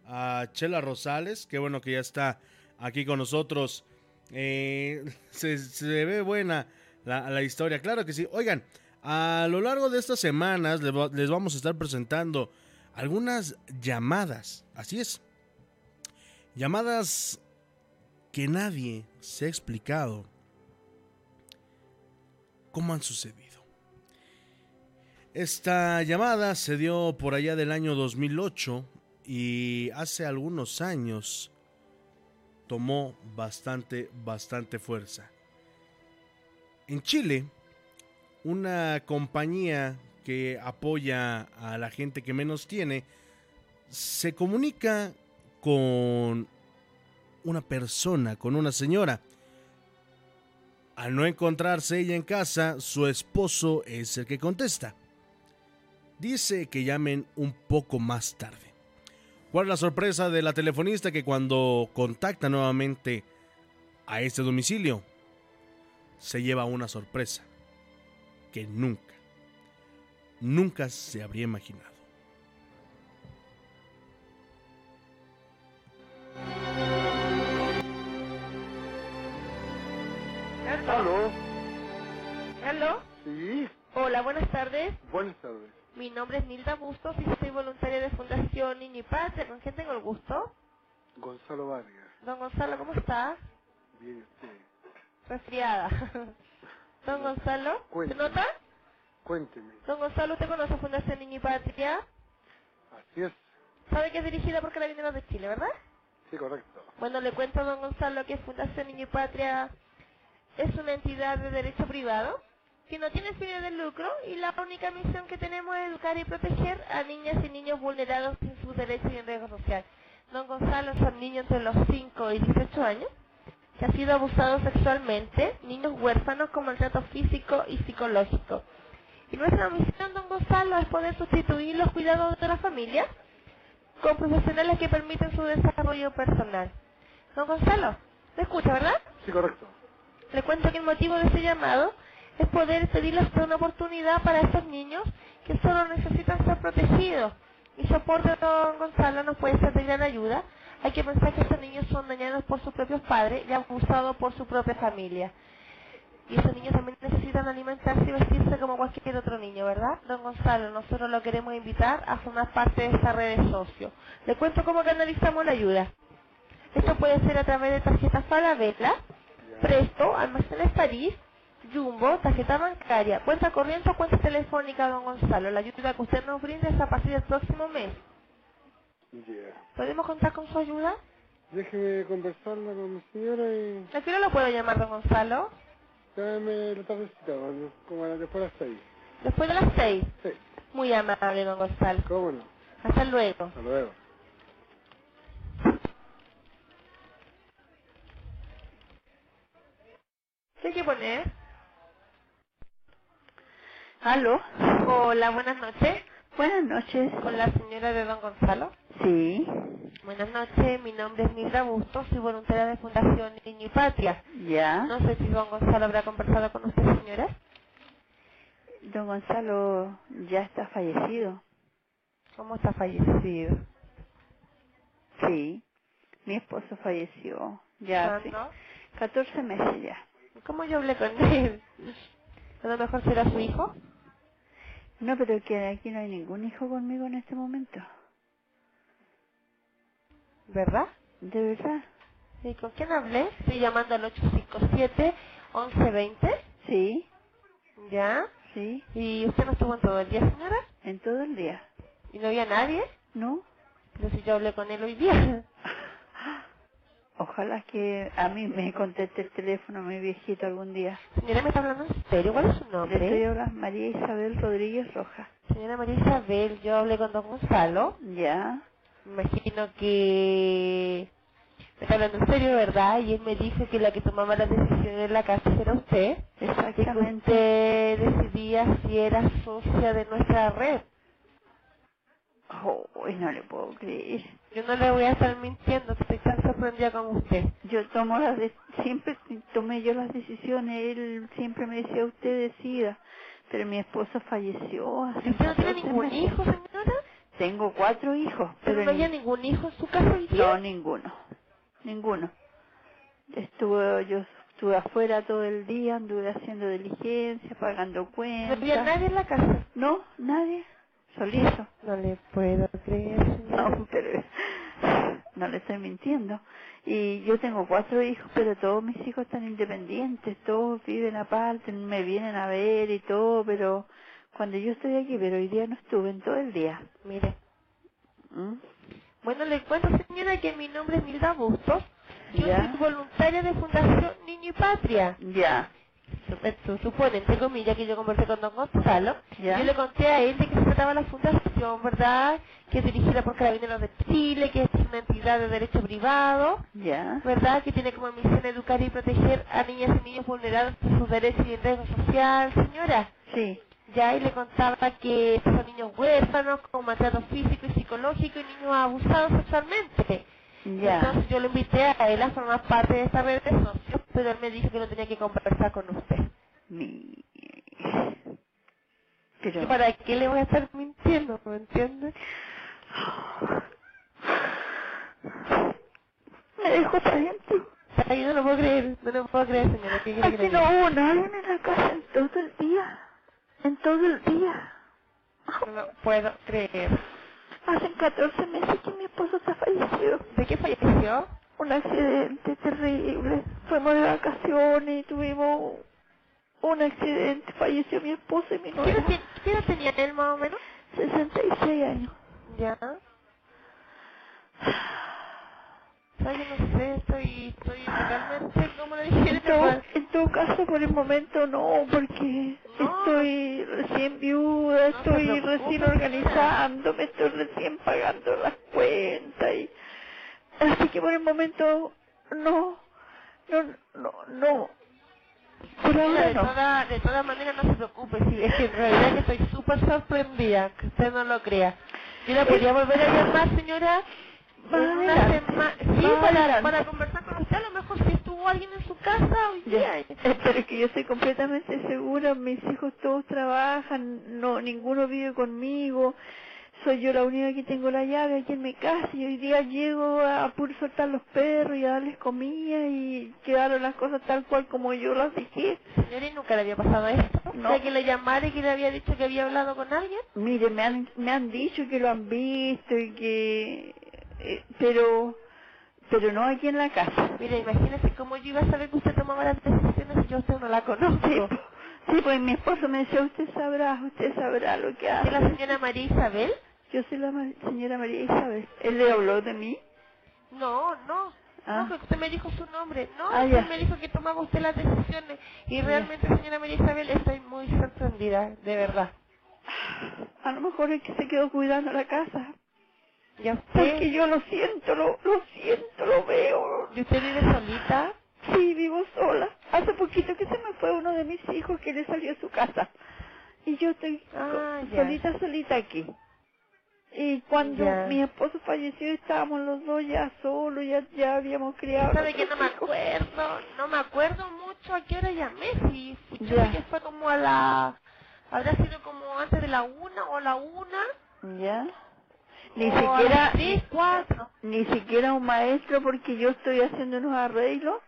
a Chela Rosales. Qué bueno que ya está aquí con nosotros. Eh, <laughs> se, ve buena la, historia, claro que sí. Oigan, a lo largo de estas semanas les vamos a estar presentando algunas llamadas, así es, llamadas que nadie se ha explicado cómo han sucedido. Esta llamada se dio por allá del año 2008 y hace algunos años tomó bastante, bastante fuerza. En Chile, una compañía que apoya a la gente que menos tiene, se comunica con una persona, con una señora. Al no encontrarse ella en casa, su esposo es el que contesta. Dice que llamen un poco más tarde. ¿Cuál es la sorpresa de la telefonista que cuando contacta nuevamente a este domicilio, se lleva una sorpresa que nunca, nunca se habría imaginado? ¿Aló? ¿Aló? Sí, Hola, buenas tardes. buenas tardes. Mi nombre es Nilda Bustos y soy voluntaria de Fundación Niño y Patria. ¿Con quién tengo el gusto? Gonzalo Vargas. Don Gonzalo, ¿cómo está? Bien, usted. Resfriada. <laughs> Don Gonzalo, ¿se Cuénteme. nota? Cuénteme. Don Gonzalo, ¿usted conoce Fundación Niño y Patria? Así es. Sabe que es dirigida por Carabineros de Chile, ¿verdad? Sí, correcto. Bueno, le cuento a don Gonzalo que Fundación Niño y Patria es una entidad de derecho privado que no tiene fines de lucro y la única misión que tenemos es educar y proteger a niñas y niños vulnerados en sus derechos y en riesgo social. Don Gonzalo son niños entre los 5 y 18 años que han sido abusados sexualmente, niños huérfanos con maltrato físico y psicológico. Y nuestra misión, don Gonzalo, es poder sustituir los cuidados de la familia con profesionales que permiten su desarrollo personal. Don Gonzalo, ¿me escucha, verdad? Sí, correcto. Le cuento que el motivo de este llamado es poder pedirles una oportunidad para estos niños que solo necesitan ser protegidos. Mi soporte, don Gonzalo, nos puede ser de gran ayuda. Hay que pensar que estos niños son dañados por sus propios padres y abusados por su propia familia. Y esos niños también necesitan alimentarse y vestirse como cualquier otro niño, ¿verdad? Don Gonzalo, nosotros lo queremos invitar a formar parte de esta red de socios. Le cuento cómo canalizamos la ayuda. Esto puede ser a través de tarjetas Falabella, Presto, Almacenes París, Jumbo, tarjeta bancaria, cuenta corriente o cuenta telefónica, don Gonzalo. La ayuda que usted nos brinda es a partir del próximo mes. Ya. ¿Podemos contar con su ayuda? Déjeme conversarla con mi señora y... ¿A qué hora lo puedo llamar, don Gonzalo? Dame la tardecita, como a después de las seis. Después de las seis. Sí. Muy amable, don Gonzalo. ¿Cómo no? Hasta luego. Hasta luego. ¿Qué hay que poner? ¿Aló? Hola, buenas noches. Buenas noches. Con la señora de don Gonzalo. Sí, Buenas noches, mi nombre es Mildra Bustos, soy voluntaria de Fundación Niño y Patria. ya. No sé si don Gonzalo habrá conversado con usted, señora. Don Gonzalo ya está fallecido. ¿Cómo está fallecido? Sí, mi esposo falleció ya hace ¿Cuándo? 14 meses ya. ¿Cómo yo hablé con él? A lo mejor será su hijo. No, pero que aquí no hay ningún hijo conmigo en este momento. ¿Verdad? ¿De verdad? ¿Y con quién hablé? Estoy llamando al 857-1120. Sí. ¿Ya? Sí. ¿Y usted no estuvo en todo el día, señora? En todo el día. ¿Y no había nadie? No. Si yo hablé con él hoy día. <laughs> Ojalá que a mí me conteste el teléfono mi viejito algún día. Señora, ¿me está hablando en serio? ¿Cuál es su Le nombre? estoy hablando María Isabel Rodríguez Rojas. Señora María Isabel, yo hablé con don Gonzalo. Ya. Me imagino que me está hablando en serio, ¿verdad? Y él me dijo que la que tomaba las decisiones en la casa era usted. Exactamente. Y que usted decidía si era socia de nuestra red. Oh, no le puedo creer. Yo no le voy a estar mintiendo, estoy tan sorprendida como usted. Yo tomo las de- siempre tomé yo las decisiones, él siempre me decía usted decida, pero mi esposo falleció hace ¿Usted no tiene 14 ningún meses. hijo, señora? Tengo cuatro hijos, ¿Pero pero no había ni- ningún hijo en su casa hoy día? no ninguno, ninguno. Estuve yo estuve afuera todo el día, anduve haciendo diligencia, pagando ¿No cuentas. había nadie en la casa? No, nadie, solito. No le puedo creer, señora. No, pero <laughs> no le estoy mintiendo. Y yo tengo cuatro hijos, pero todos mis hijos están independientes, todos viven aparte, me vienen a ver y todo, pero cuando yo estoy aquí, pero hoy día no estuve en todo el día. Mire, ¿Mm? Bueno, le cuento, señora, que mi nombre es Milda Bustos. Yo Ya. soy voluntaria de Fundación Niño y Patria. Ya. Su, supone, entre comillas, que yo conversé con don Gonzalo. Ya. Yo le conté a él de que se trataba la fundación, ¿verdad? Que es dirigida por Carabineros de Chile, que es una entidad de derecho privado. Ya. ¿Verdad? Que tiene como misión educar y proteger a niñas y niños vulnerados por sus derechos y en riesgo social, señora. Sí. Ya, y le contaba que son niños huérfanos, con maltrato físico y psicológico y niños abusados sexualmente. Ya. Entonces yo lo invité a él a formar parte de esta red de socios, pero él me dijo que no tenía que conversar con usted. Mi... Pero... ¿Y ¿Para qué le voy a estar mintiendo? ¿Me entiende? Me dejó adentro. Ay, no lo puedo creer, no lo puedo creer, señora. ¿Qué quiere que no hubo nadie en la casa en todo el día. En todo el día. No lo puedo creer. Hace 14 meses que mi esposo se falleció. ¿De qué falleció? Un accidente terrible. Fuimos de vacaciones y tuvimos un accidente. Falleció mi esposo y mi ¿Qué edad ten- qué edad tenía él más o menos? 66 años. Ya. No sé, estoy, estoy realmente, como le dije, En <laughs> todo, en todo caso, por el momento no, porque estoy recién viuda, estoy recién organizándome, estoy recién pagando las cuentas y así que por el momento no, no, no, no. Mira, de, no. toda, de todas maneras no se preocupe, si es que en realidad que estoy súper sorprendida, que usted no lo crea. Yo la podría volver a llamar, señora, En una semana, sí, para, para conversar con usted, a lo mejor si estuvo alguien en su casa hoy día. eh, pero que yo estoy completamente segura, mis hijos todos trabajan, no ninguno vive conmigo, soy yo la única que tengo la llave aquí en mi casa y hoy día llego a puro soltar los perros y a darles comida y quedaron las cosas tal cual como yo las dije. Señora, ¿y nunca le había pasado esto? No. ¿De que le llamara y que le había dicho que había hablado con alguien? Mire, me han, me han dicho que lo han visto y que... eh, pero... Pero no aquí en la casa. Mira, imagínese cómo yo iba a saber que usted tomaba las decisiones si yo a usted no la conozco. Sí, sí, pues mi esposo me decía, usted sabrá, usted sabrá lo que hace. ¿Es la señora María Isabel? Yo soy la ma- señora María Isabel. ¿Él le habló de mí? No, no. Ah. No, usted me dijo su nombre. No, Ah, usted ya. me dijo que tomaba usted las decisiones. Y Ya. realmente, señora María Isabel, estoy muy sorprendida, de verdad. A lo mejor es que se quedó cuidando la casa. ¿Y a usted? Porque yo lo siento, lo, lo siento, lo veo. ¿Y usted vive solita? Sí, vivo sola. Hace poquito que se me fue uno de mis hijos que le salió a su casa. Y yo estoy Ah, ya. solita, solita aquí. Y cuando Ya. mi esposo falleció estábamos los dos ya solos, ya, ya habíamos criado. ¿Sabe que no me acuerdo? No me acuerdo mucho a qué hora llamé. Si Ya. que fue como a la... Habrá sido como antes de la una o la una. ¿Ya? Ni siquiera, tres, cuatro. ni siquiera un maestro porque yo estoy haciendo unos arreglos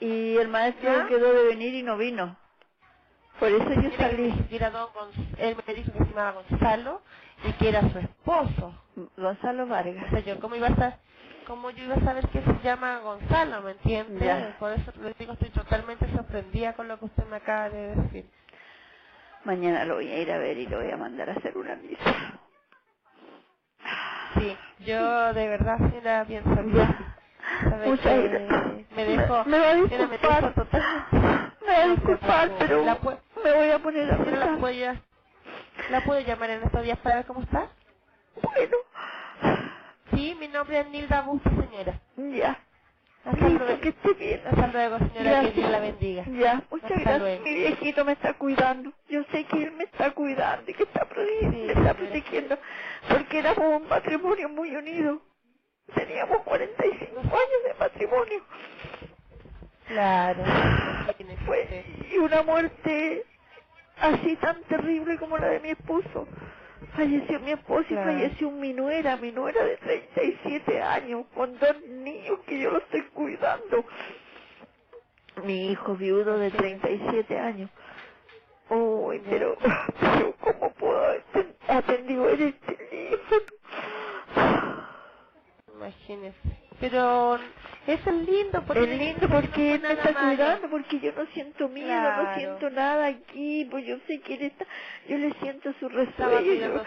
y el maestro ¿Ya? quedó de venir y no vino. Por eso yo salí. siquiera don él me dijo que se llamaba Gonzalo y que era su esposo. Gonzalo Vargas. O sea, yo cómo iba a estar, cómo yo iba a saber que se llama Gonzalo, ¿me entiende? Ya. Por eso le digo, estoy totalmente sorprendida con lo que usted me acaba de decir. Mañana lo voy a ir a ver y lo voy a mandar a hacer una misa. Sí, yo de verdad sí era <laughs> bien sorprendida. ¿Sabe Muchas que gracias. Me dejó, Me- me va a me disculpar. totalmente. Me voy a disculpar, pero La me voy a poner a Señora, la puedo, la puedo llamar en estos días para ver cómo está. Bueno, Sí, mi nombre es Nilda Busto, señora. ya. Hasta Listo, luego. que esté bien. Hasta luego, señora. Que. Dios la bendiga. Ya, muchas Hasta gracias. luego. Mi viejito me está cuidando. Yo sé que él me está cuidando y que está protegiendo, Sí, me está protegiendo. Porque éramos un matrimonio muy unido. Teníamos 45 años de matrimonio. Claro. usted. y una muerte así tan terrible como la de mi esposo. Falleció mi esposo Claro. y falleció mi nuera, mi nuera de 37 años, con dos niños que yo lo estoy cuidando. Mi hijo viudo de 37 años. Uy, pero, pero ¿cómo puedo haber atendido en el teléfono? Imagínese. Pero eso es lindo porque Es lindo porque él me está cuidando, porque yo no siento miedo, no siento nada aquí, pues yo sé que él está, yo le siento su resuello.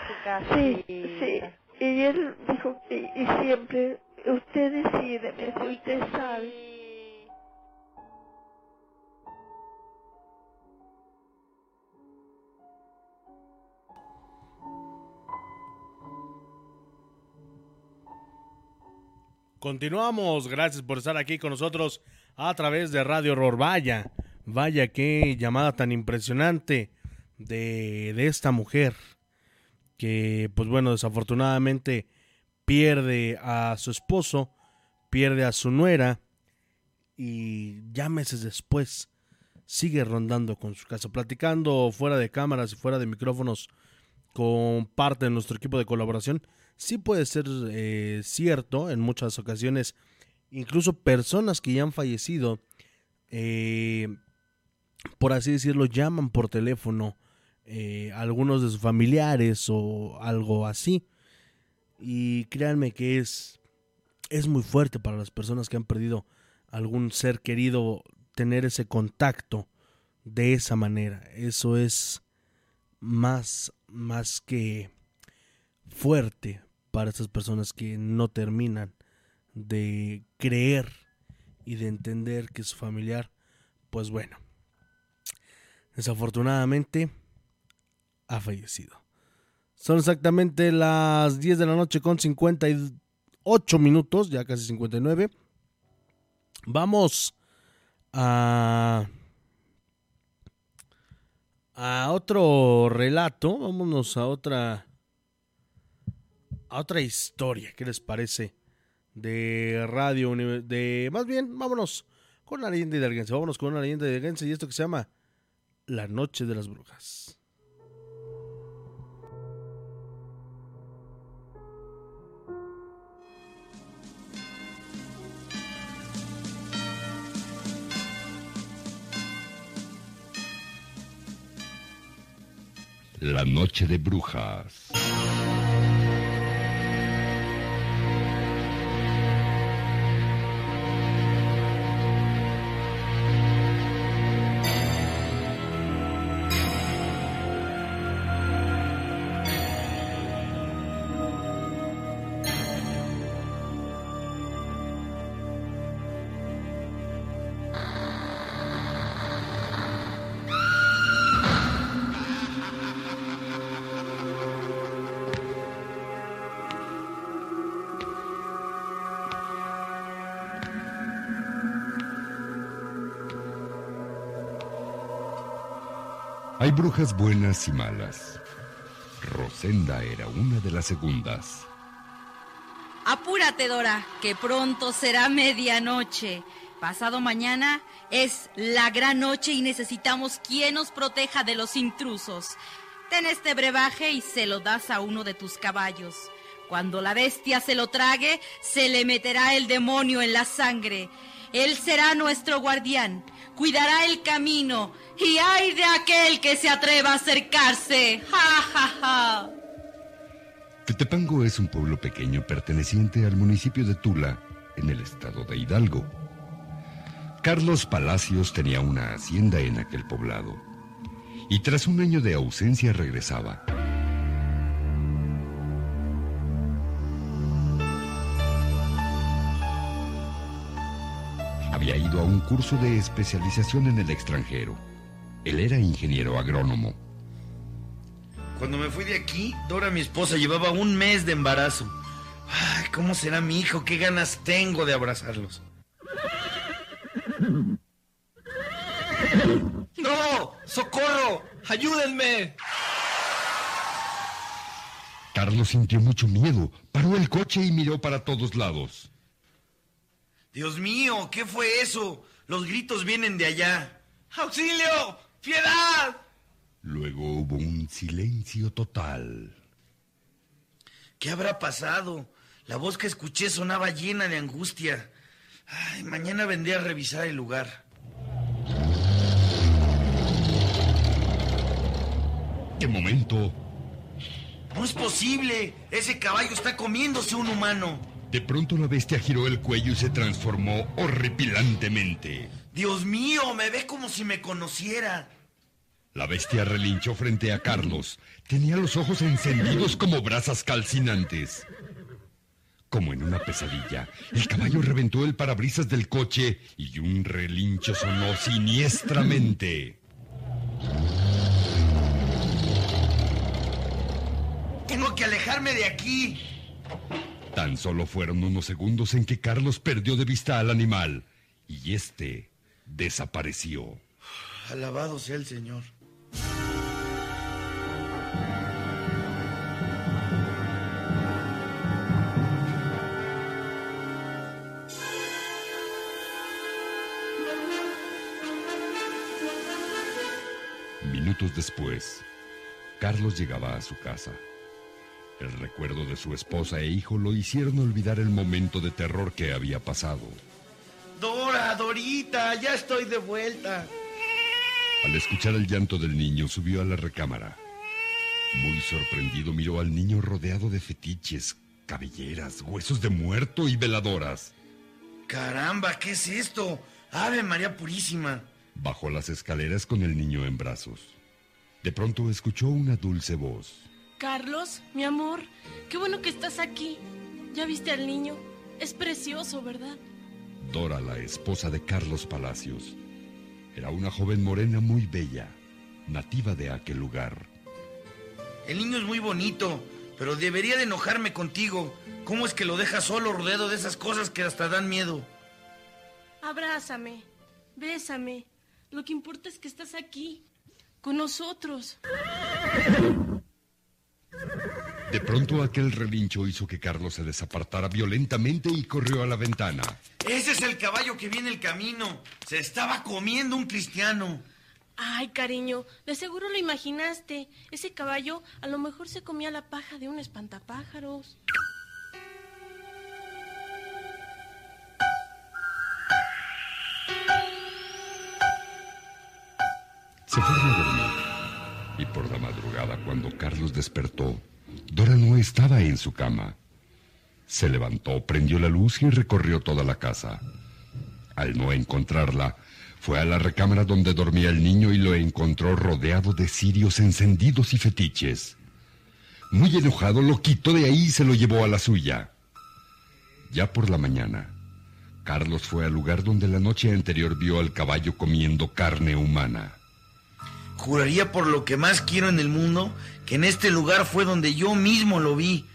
Sí, sí. Y él dijo, y, y siempre, usted decide, me usted sabe. Continuamos, gracias por estar aquí con nosotros a través de Radio Horror. Vaya, vaya qué llamada tan impresionante de, de esta mujer que, pues bueno, desafortunadamente pierde a su esposo, pierde a su nuera y ya meses después sigue rondando con su casa, platicando fuera de cámaras y fuera de micrófonos con parte de nuestro equipo de colaboración sí puede ser eh, cierto en muchas ocasiones, incluso personas que ya han fallecido, eh, por así decirlo, llaman por teléfono eh, algunos de sus familiares o algo así. Y créanme que es, es muy fuerte para las personas que han perdido algún ser querido tener ese contacto de esa manera. Eso es más, más que fuerte para estas personas que no terminan de creer y de entender que su familiar, pues bueno, desafortunadamente ha fallecido. Son exactamente las 10 de la noche con 58 minutos, ya casi 59. Vamos a a otro relato, vámonos a otra a otra historia. ¿Qué les parece? De radio, de más bien, vámonos con una leyenda de Vámonos con una leyenda de y esto que se llama La Noche de las Brujas. La Noche de Brujas. Brujas buenas y malas. Rosenda era una de las segundas. Apúrate, Dora, que pronto será medianoche. Pasado mañana es la gran noche y necesitamos quien nos proteja de los intrusos. Ten este brebaje y se lo das a uno de tus caballos. Cuando la bestia se lo trague, se le meterá el demonio en la sangre. Él será nuestro guardián, cuidará el camino y hay de aquel que se atreva a acercarse. ¡Ja, ja, ja! Tetepango es un pueblo pequeño perteneciente al municipio de Tula, en el estado de Hidalgo. Carlos Palacios tenía una hacienda en aquel poblado y tras un año de ausencia regresaba. Había ido a un curso de especialización en el extranjero él era ingeniero agrónomo. Cuando me fui de aquí, Dora, mi esposa, llevaba un mes de embarazo. Ay, ¿cómo será mi hijo? ¿Qué ganas tengo de abrazarlos? ¡No! ¡Socorro! ¡Ayúdenme! Carlos sintió mucho miedo, paró el coche y miró para todos lados. Dios mío, ¿qué fue eso? Los gritos vienen de allá. ¡Auxilio! ¡Piedad! Luego hubo un silencio total. ¿Qué habrá pasado? La voz que escuché sonaba llena de angustia. Ay, mañana vendré a revisar el lugar. ¿Qué momento? No es posible. Ese caballo está comiéndose un humano. De pronto la bestia giró el cuello y se transformó horripilantemente. Dios mío, me ve como si me conociera. La bestia relinchó frente a Carlos. Tenía los ojos encendidos como brasas calcinantes. Como en una pesadilla, el caballo reventó el parabrisas del coche y un relincho sonó siniestramente. Tengo que alejarme de aquí. Tan solo fueron unos segundos en que Carlos perdió de vista al animal y este desapareció. Alabado sea el Señor. Minutos después, Carlos llegaba a su casa. El recuerdo de su esposa e hijo lo hicieron olvidar el momento de terror que había pasado. Dora, Dorita, ya estoy de vuelta. Al escuchar el llanto del niño, subió a la recámara. Muy sorprendido miró al niño rodeado de fetiches, cabelleras, huesos de muerto y veladoras. Caramba, ¿qué es esto? Ave María Purísima. Bajó las escaleras con el niño en brazos. De pronto escuchó una dulce voz. Carlos, mi amor, qué bueno que estás aquí. ¿Ya viste al niño? Es precioso, ¿verdad? Dora, la esposa de Carlos Palacios, era una joven morena muy bella, nativa de aquel lugar. El niño es muy bonito, pero debería de enojarme contigo. ¿Cómo es que lo dejas solo rodeado de esas cosas que hasta dan miedo? Abrázame, bésame. Lo que importa es que estás aquí, con nosotros. De pronto aquel relincho hizo que Carlos se desapartara violentamente y corrió a la ventana. Ese es el caballo que viene el camino. Se estaba comiendo un cristiano. Ay, cariño, de seguro lo imaginaste. Ese caballo a lo mejor se comía la paja de un espantapájaros. Se fueron a dormir. Y por la madrugada, cuando Carlos despertó, Dora no estaba en su cama. Se levantó, prendió la luz y recorrió toda la casa. Al no encontrarla, fue a la recámara donde dormía el niño y lo encontró rodeado de cirios encendidos y fetiches. Muy enojado, lo quitó de ahí y se lo llevó a la suya. Ya por la mañana, Carlos fue al lugar donde la noche anterior vio al caballo comiendo carne humana. Juraría por lo que más quiero en el mundo que en este lugar fue donde yo mismo lo vi.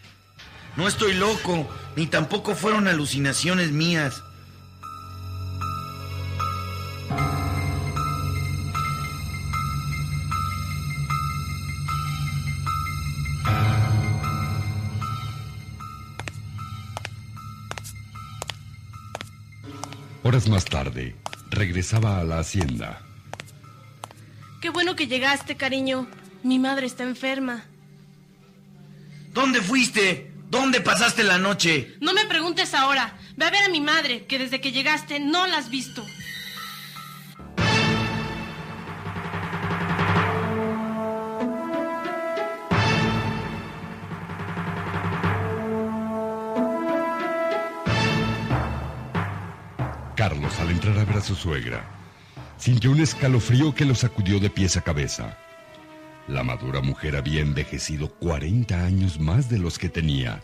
No estoy loco, ni tampoco fueron alucinaciones mías. Horas más tarde, regresaba a la hacienda. Qué bueno que llegaste, cariño. Mi madre está enferma. ¿Dónde fuiste? ¿Dónde pasaste la noche? No me preguntes ahora. Ve a ver a mi madre, que desde que llegaste no la has visto. Carlos, al entrar a ver a su suegra, sintió un escalofrío que lo sacudió de pies a cabeza. La madura mujer había envejecido 40 años más de los que tenía.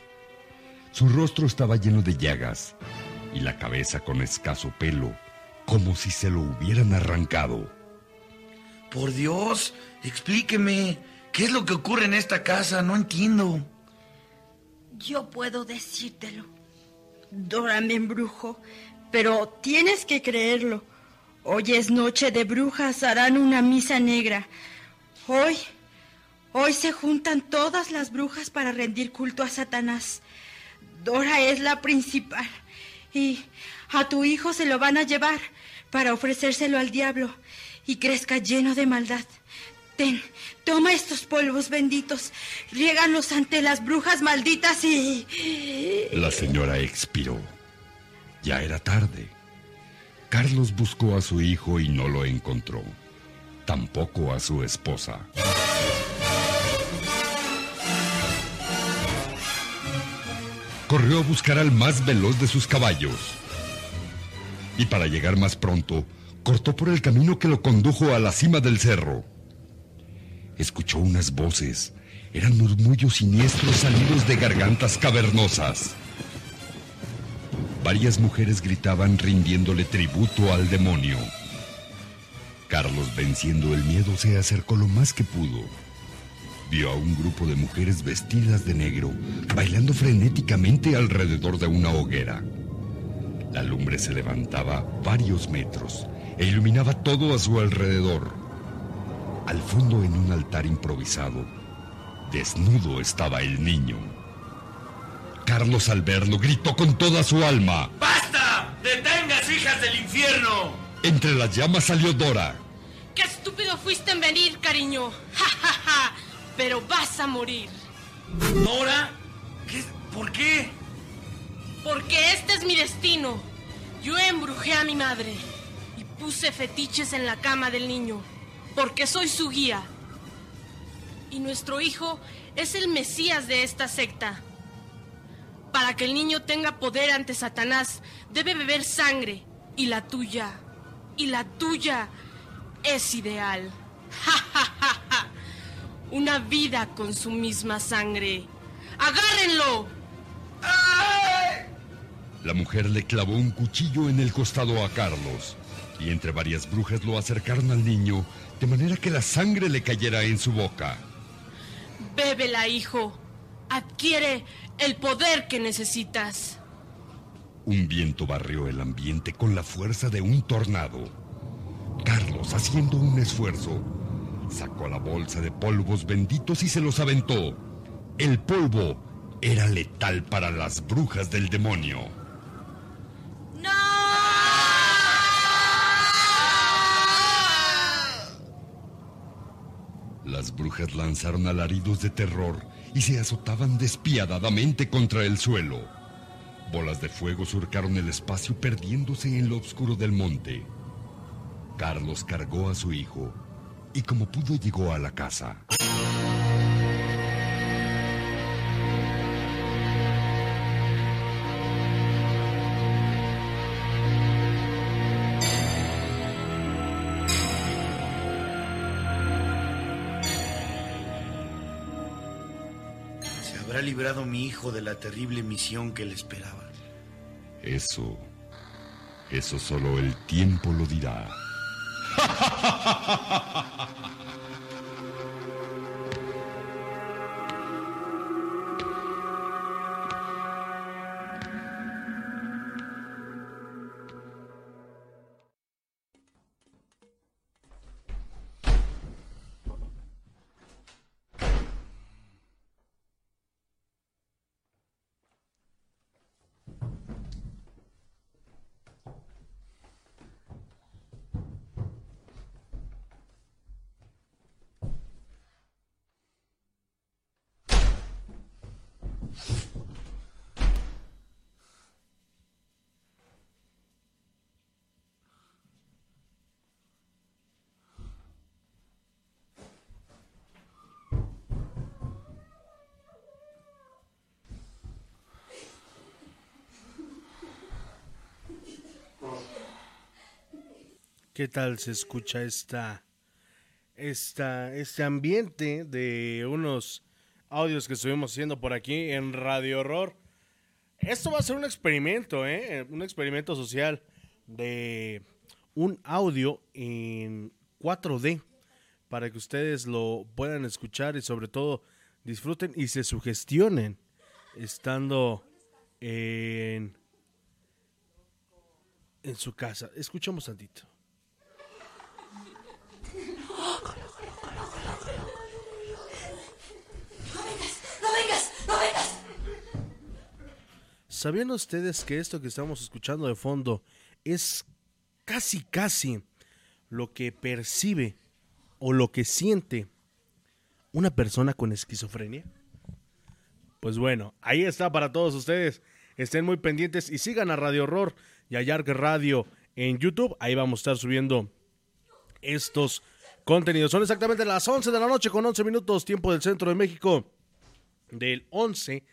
Su rostro estaba lleno de llagas y la cabeza con escaso pelo, como si se lo hubieran arrancado. Por Dios, explíqueme, ¿qué es lo que ocurre en esta casa? No entiendo. Yo puedo decírtelo. Dora me embrujo, pero tienes que creerlo. Hoy es noche de brujas, harán una misa negra. Hoy, hoy se juntan todas las brujas para rendir culto a Satanás. Dora es la principal. Y a tu hijo se lo van a llevar para ofrecérselo al diablo y crezca lleno de maldad. Ten, toma estos polvos benditos, riégalos ante las brujas malditas y... La señora expiró. Ya era tarde. Carlos buscó a su hijo y no lo encontró. Tampoco a su esposa. Corrió a buscar al más veloz de sus caballos. Y para llegar más pronto, cortó por el camino que lo condujo a la cima del cerro. escuchó unas voces. Eran murmullos siniestros salidos de gargantas cavernosas. Varias mujeres gritaban rindiéndole tributo al demonio. Carlos, venciendo el miedo, se acercó lo más que pudo. Vio a un grupo de mujeres vestidas de negro bailando frenéticamente alrededor de una hoguera. La lumbre se levantaba varios metros e iluminaba todo a su alrededor. Al fondo, en un altar improvisado, desnudo estaba el niño. Carlos al verlo gritó con toda su alma. ¡Basta! ¡Detengas, hijas del infierno! Entre las llamas salió Dora. ¡Qué estúpido fuiste en venir, cariño! <laughs> ¡Ja, ja, ja! Pero vas a morir. ¿Dora? ¿Qué? ¿Por qué? Porque este es mi destino. Yo embrujé a mi madre y puse fetiches en la cama del niño, porque soy su guía. Y nuestro hijo es el Mesías de esta secta. Para que el niño tenga poder ante Satanás, debe beber sangre. Y la tuya, y la tuya es ideal. <laughs> ¡Ja, ja, ja, ja! Una vida con su misma sangre. ¡Agárrenlo! La mujer le clavó un cuchillo en el costado a Carlos y entre varias brujas lo acercaron al niño de manera que la sangre le cayera en su boca. Bébela, hijo. Adquiere el poder que necesitas. Un viento barrió el ambiente con la fuerza de un tornado. Carlos, haciendo un esfuerzo, sacó la bolsa de polvos benditos y se los aventó. El polvo era letal para las brujas del demonio. Las brujas lanzaron alaridos de terror y se azotaban despiadadamente contra el suelo. Bolas de fuego surcaron el espacio perdiéndose en lo oscuro del monte. Carlos cargó a su hijo y como pudo llegó a la casa. Habrá librado mi hijo de la terrible misión que le esperaba. Eso, eso solo el tiempo lo dirá. <laughs> ¿Qué tal se escucha esta, esta, este ambiente de unos audios que estuvimos haciendo por aquí en Radio Horror? Esto va a ser un experimento, ¿eh? Un experimento social de un audio en 4D para que ustedes lo puedan escuchar y sobre todo disfruten y se sugestionen estando en, en su casa. Escuchamos tantito. ¡No vengas! ¡No vengas! ¿Sabían ustedes que esto que estamos escuchando de fondo es casi, casi lo que percibe o lo que siente una persona con esquizofrenia? Pues bueno, ahí está para todos ustedes. Estén muy pendientes y sigan a Radio Horror y a Yark Radio en YouTube. Ahí vamos a estar subiendo estos contenidos. Son exactamente las 11 de la noche con 11 minutos, tiempo del centro de México. Del 11,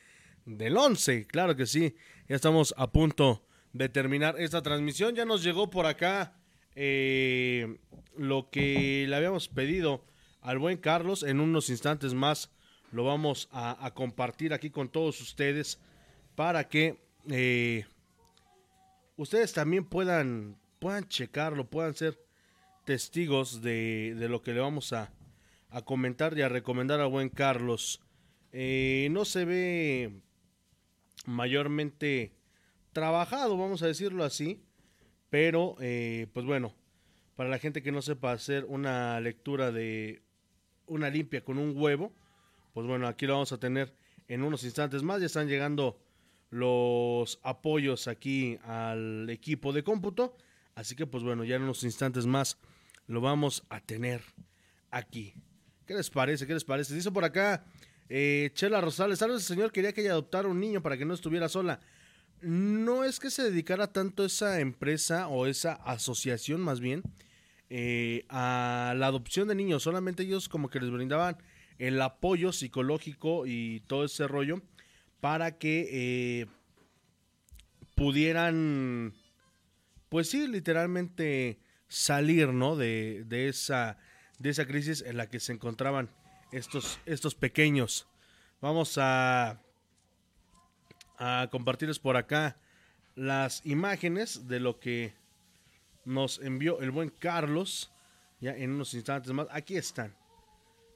del 11, claro que sí. Ya estamos a punto de terminar esta transmisión. Ya nos llegó por acá eh, lo que le habíamos pedido al buen Carlos. En unos instantes más lo vamos a, compartir aquí con todos ustedes para que eh, ustedes también puedan, puedan checarlo, puedan ser testigos de, de lo que le vamos a, a comentar y a recomendar al buen Carlos. Eh, no se ve mayormente trabajado, vamos a decirlo así, pero eh, pues bueno, para la gente que no sepa hacer una lectura de una limpia con un huevo, pues bueno, aquí lo vamos a tener en unos instantes más, ya están llegando los apoyos aquí al equipo de cómputo, así que pues bueno, ya en unos instantes más lo vamos a tener aquí. ¿Qué les parece? ¿Qué les parece? Dice por acá eh, Chela Rosales, tal el señor quería que ella adoptara un niño para que no estuviera sola. No es que se dedicara tanto esa empresa o esa asociación más bien eh, a la adopción de niños, solamente ellos como que les brindaban el apoyo psicológico y todo ese rollo para que eh, pudieran, pues sí, literalmente salir, ¿no? De, esa, de esa crisis en la que se encontraban estos, estos pequeños. Vamos a, a compartirles por acá las imágenes de lo que nos envió el buen Carlos. Ya en unos instantes más. Aquí están.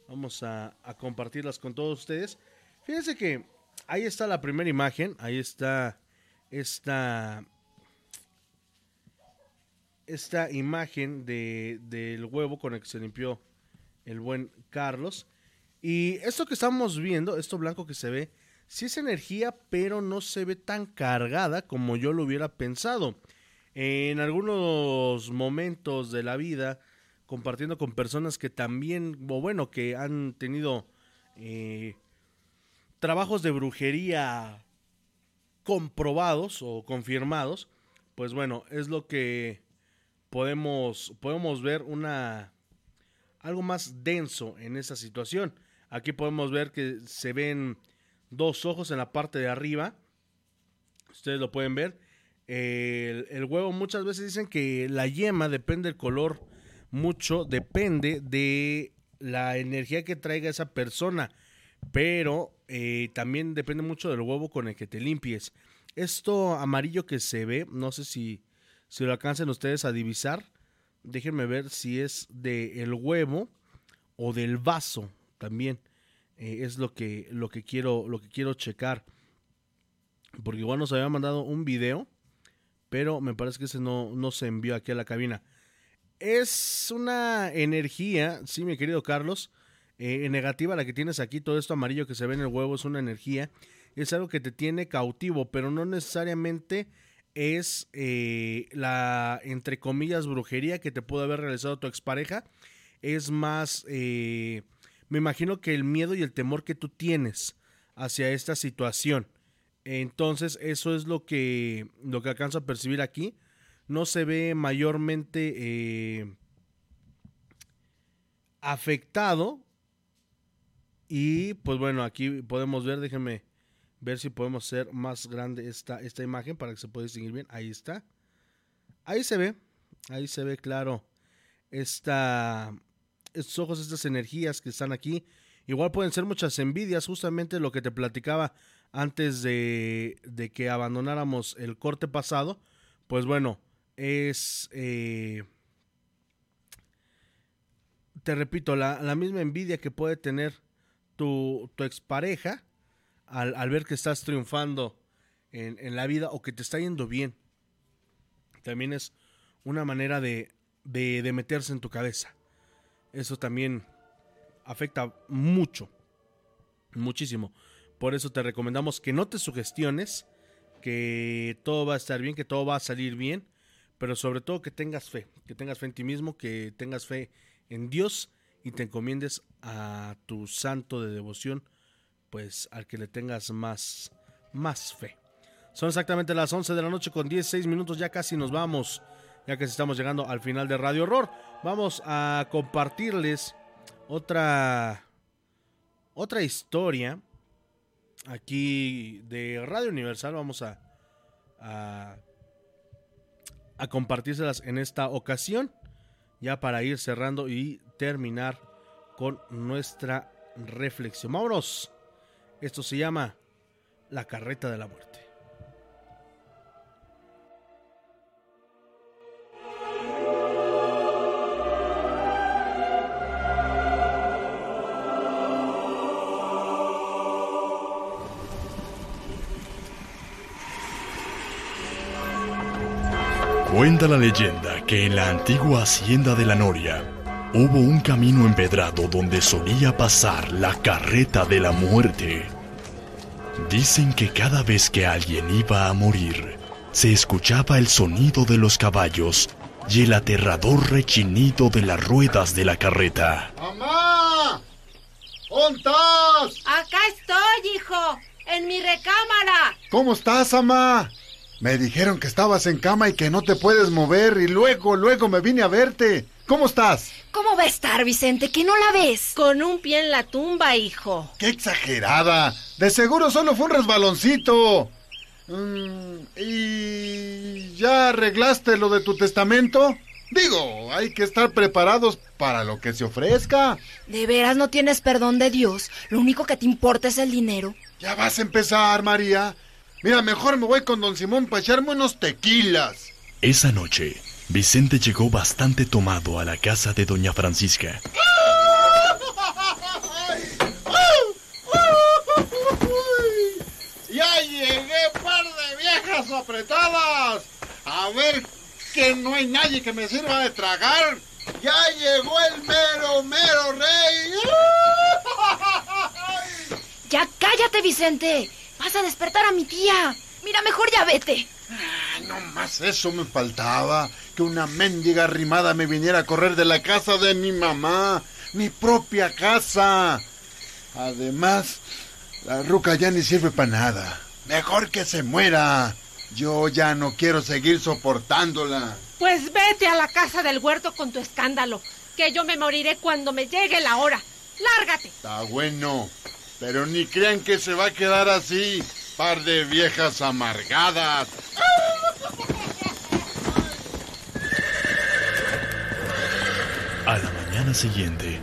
Vamos a, a compartirlas con todos ustedes. Fíjense que ahí está la primera imagen. Ahí está esta, esta imagen de, del huevo con el que se limpió el buen Carlos. Y esto que estamos viendo, esto blanco que se ve, sí es energía, pero no se ve tan cargada como yo lo hubiera pensado. En algunos momentos de la vida, compartiendo con personas que también, o bueno, que han tenido eh, trabajos de brujería comprobados o confirmados, pues bueno, es lo que podemos, podemos ver una algo más denso en esa situación. Aquí podemos ver que se ven dos ojos en la parte de arriba. Ustedes lo pueden ver. El, huevo muchas veces dicen que la yema depende del color mucho, depende de la energía que traiga esa persona, pero eh, también depende mucho del huevo con el que te limpies. Esto amarillo que se ve, no sé si, si lo alcancen ustedes a divisar, déjenme ver si es del huevo o del vaso también eh, es lo que, lo que quiero, lo que quiero checar. Porque igual nos había mandado un video, pero me parece que ese no, no se envió aquí a la cabina. Es una energía, sí, mi querido Carlos, eh, negativa la que tienes aquí, todo esto amarillo que se ve en el huevo es una energía, es algo que te tiene cautivo, pero no necesariamente es eh, la, entre comillas, brujería que te pudo haber realizado tu expareja, es más, eh, me imagino que el miedo y el temor que tú tienes hacia esta situación. Entonces, eso es lo que, lo que alcanzo a percibir aquí. No se ve mayormente eh, afectado. Y pues bueno, aquí podemos ver, déjenme ver si podemos hacer más grande esta, esta imagen para que se pueda distinguir bien. Ahí está. Ahí se ve, ahí se ve claro esta, estos ojos, estas energías que están aquí. Igual pueden ser muchas envidias, justamente lo que te platicaba antes de, de que abandonáramos el corte pasado. Pues bueno, es... Eh, te repito, la, la, misma envidia que puede tener tu, tu expareja al, al, ver que estás triunfando en, en, la vida o que te está yendo bien. También es una manera de, de, de meterse en tu cabeza. Eso también afecta mucho, muchísimo. Por eso te recomendamos que no te sugestiones, que todo va a estar bien, que todo va a salir bien, pero sobre todo que tengas fe, que tengas fe en ti mismo, que tengas fe en Dios y te encomiendes a tu santo de devoción, pues al que le tengas más, más fe. Son exactamente las 11 de la noche con 16 minutos, ya casi nos vamos ya que estamos llegando al final de Radio Horror. Vamos a compartirles otra otra historia aquí de Radio Universal. Vamos a, a, a compartírselas en esta ocasión, ya para ir cerrando y terminar con nuestra reflexión. Vámonos. Esto se llama La carreta de la muerte. Cuenta la leyenda que en la antigua hacienda de la Noria hubo un camino empedrado donde solía pasar la carreta de la muerte. Dicen que cada vez que alguien iba a morir, se escuchaba el sonido de los caballos y el aterrador rechinido de las ruedas de la carreta. ¡Mamá! ¿Dónde estás? Acá estoy, hijo, en mi recámara. ¿Cómo estás, mamá? Me dijeron que estabas en cama y que no te puedes mover y luego, luego me vine a verte. ¿Cómo estás? ¿Cómo va a estar, Vicente? ¿Que no la ves? Con un pie en la tumba, hijo. ¡Qué exagerada! De seguro solo fue un resbaloncito. Mm, ¿Y ya arreglaste lo de tu testamento? Digo, hay que estar preparados para lo que se ofrezca. ¿De veras no tienes perdón de Dios? Lo único que te importa es el dinero. Ya vas a empezar, María. Mira, mejor me voy con don Simón para echarme unos tequilas. Esa noche, Vicente llegó bastante tomado a la casa de doña Francisca. <laughs> Ya llegué, par de viejas apretadas. A ver que no hay nadie que me sirva de tragar. Ya llegó el mero, mero rey. <laughs> Ya cállate, Vicente. Vas a despertar a mi tía. Mira, mejor ya vete. no más eso me faltaba. Que una mendiga arrimada me viniera a correr de la casa de mi mamá. Mi propia casa. Además, la ruca ya ni sirve para nada. Mejor que se muera. Yo ya no quiero seguir soportándola. Pues vete a la casa del huerto con tu escándalo. Que yo me moriré cuando me llegue la hora. Lárgate. Está bueno. Pero ni crean que se va a quedar así, par de viejas amargadas. A la mañana siguiente,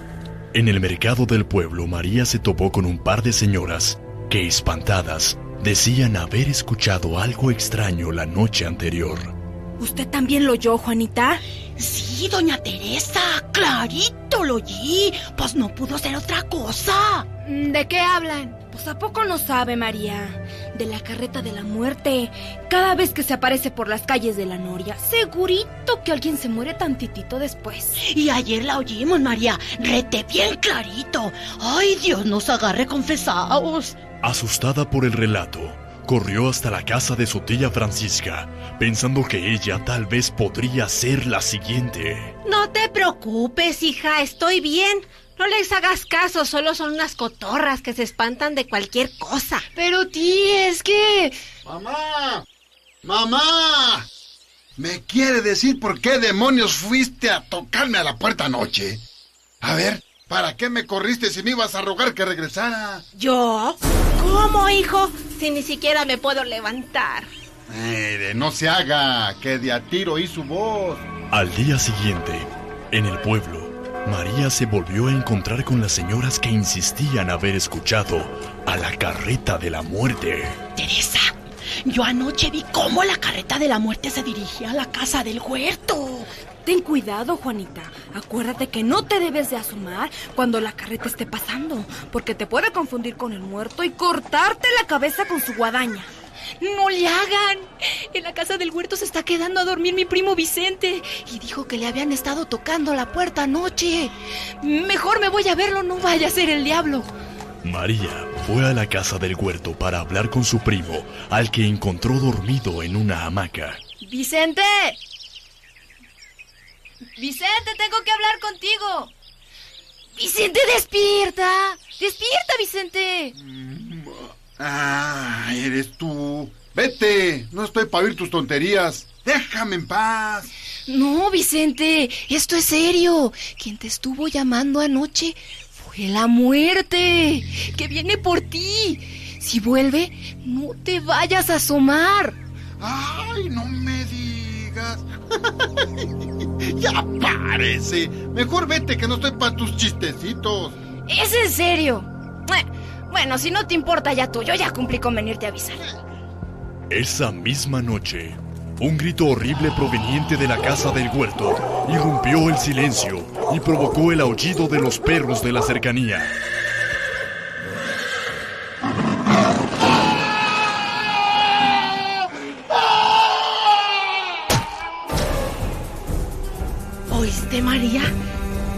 en el mercado del pueblo, María se topó con un par de señoras que, espantadas, decían haber escuchado algo extraño la noche anterior. ¿Usted también lo oyó, Juanita? Sí, doña Teresa, clarito lo oí. Pues no pudo ser otra cosa. ¿De qué hablan? Pues a poco no sabe, María. De la carreta de la muerte. Cada vez que se aparece por las calles de la Noria, segurito que alguien se muere tantitito después. Y ayer la oímos, María. Rete bien clarito. Ay, Dios nos agarre confesados. Asustada por el relato, corrió hasta la casa de su tía Francisca, pensando que ella tal vez podría ser la siguiente. No te preocupes, hija, estoy bien. No les hagas caso, solo son unas cotorras que se espantan de cualquier cosa. Pero tía, es que... ¡Mamá! ¡Mamá! ¿Me quiere decir por qué demonios fuiste a tocarme a la puerta anoche? A ver, ¿para qué me corriste si me ibas a rogar que regresara? ¿Yo? ¿Cómo, hijo? Si ni siquiera me puedo levantar. Mire, no se haga, que de a tiro oí su voz. Al día siguiente, en el pueblo, María se volvió a encontrar con las señoras que insistían haber escuchado a la carreta de la muerte. Teresa, yo anoche vi cómo la carreta de la muerte se dirigía a la casa del huerto. Ten cuidado, Juanita. Acuérdate que no te debes de asomar cuando la carreta esté pasando, porque te puede confundir con el muerto y cortarte la cabeza con su guadaña. ¡No le hagan! En la casa del huerto se está quedando a dormir mi primo Vicente y dijo que le habían estado tocando la puerta anoche. Mejor me voy a verlo, no vaya a ser el diablo. María fue a la casa del huerto para hablar con su primo, al que encontró dormido en una hamaca. ¡Vicente! ¡Vicente, tengo que hablar contigo! ¡Vicente, despierta! ¡Despierta, Vicente! Ah, eres tú. Vete, no estoy para oír tus tonterías. Déjame en paz. No, Vicente, esto es serio. Quien te estuvo llamando anoche fue la muerte, que viene por ti. Si vuelve, no te vayas a asomar. Ay, no me digas. <laughs> ya parece. Mejor vete que no estoy para tus chistecitos. ¿Es en serio? Bueno, si no te importa ya tú, yo ya cumplí con venirte a avisar. Esa misma noche, un grito horrible proveniente de la casa del huerto irrumpió el silencio y provocó el aullido de los perros de la cercanía. ¿Oíste, María?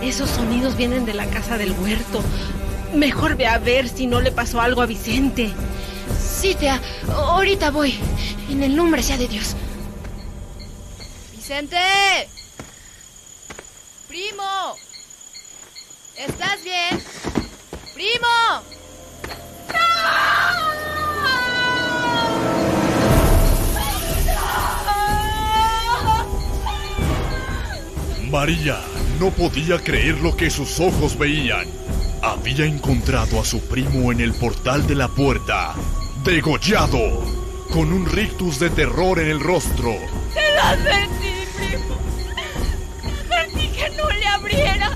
Esos sonidos vienen de la casa del huerto. Mejor ve a ver si no le pasó algo a Vicente. Sí, tía, ahorita voy. En el nombre sea de Dios. Vicente. Primo. ¿Estás bien? Primo. María no podía creer lo que sus ojos veían. Había encontrado a su primo en el portal de la puerta, degollado, con un rictus de terror en el rostro. Te lo advertí, primo. Advertí que no le abriera.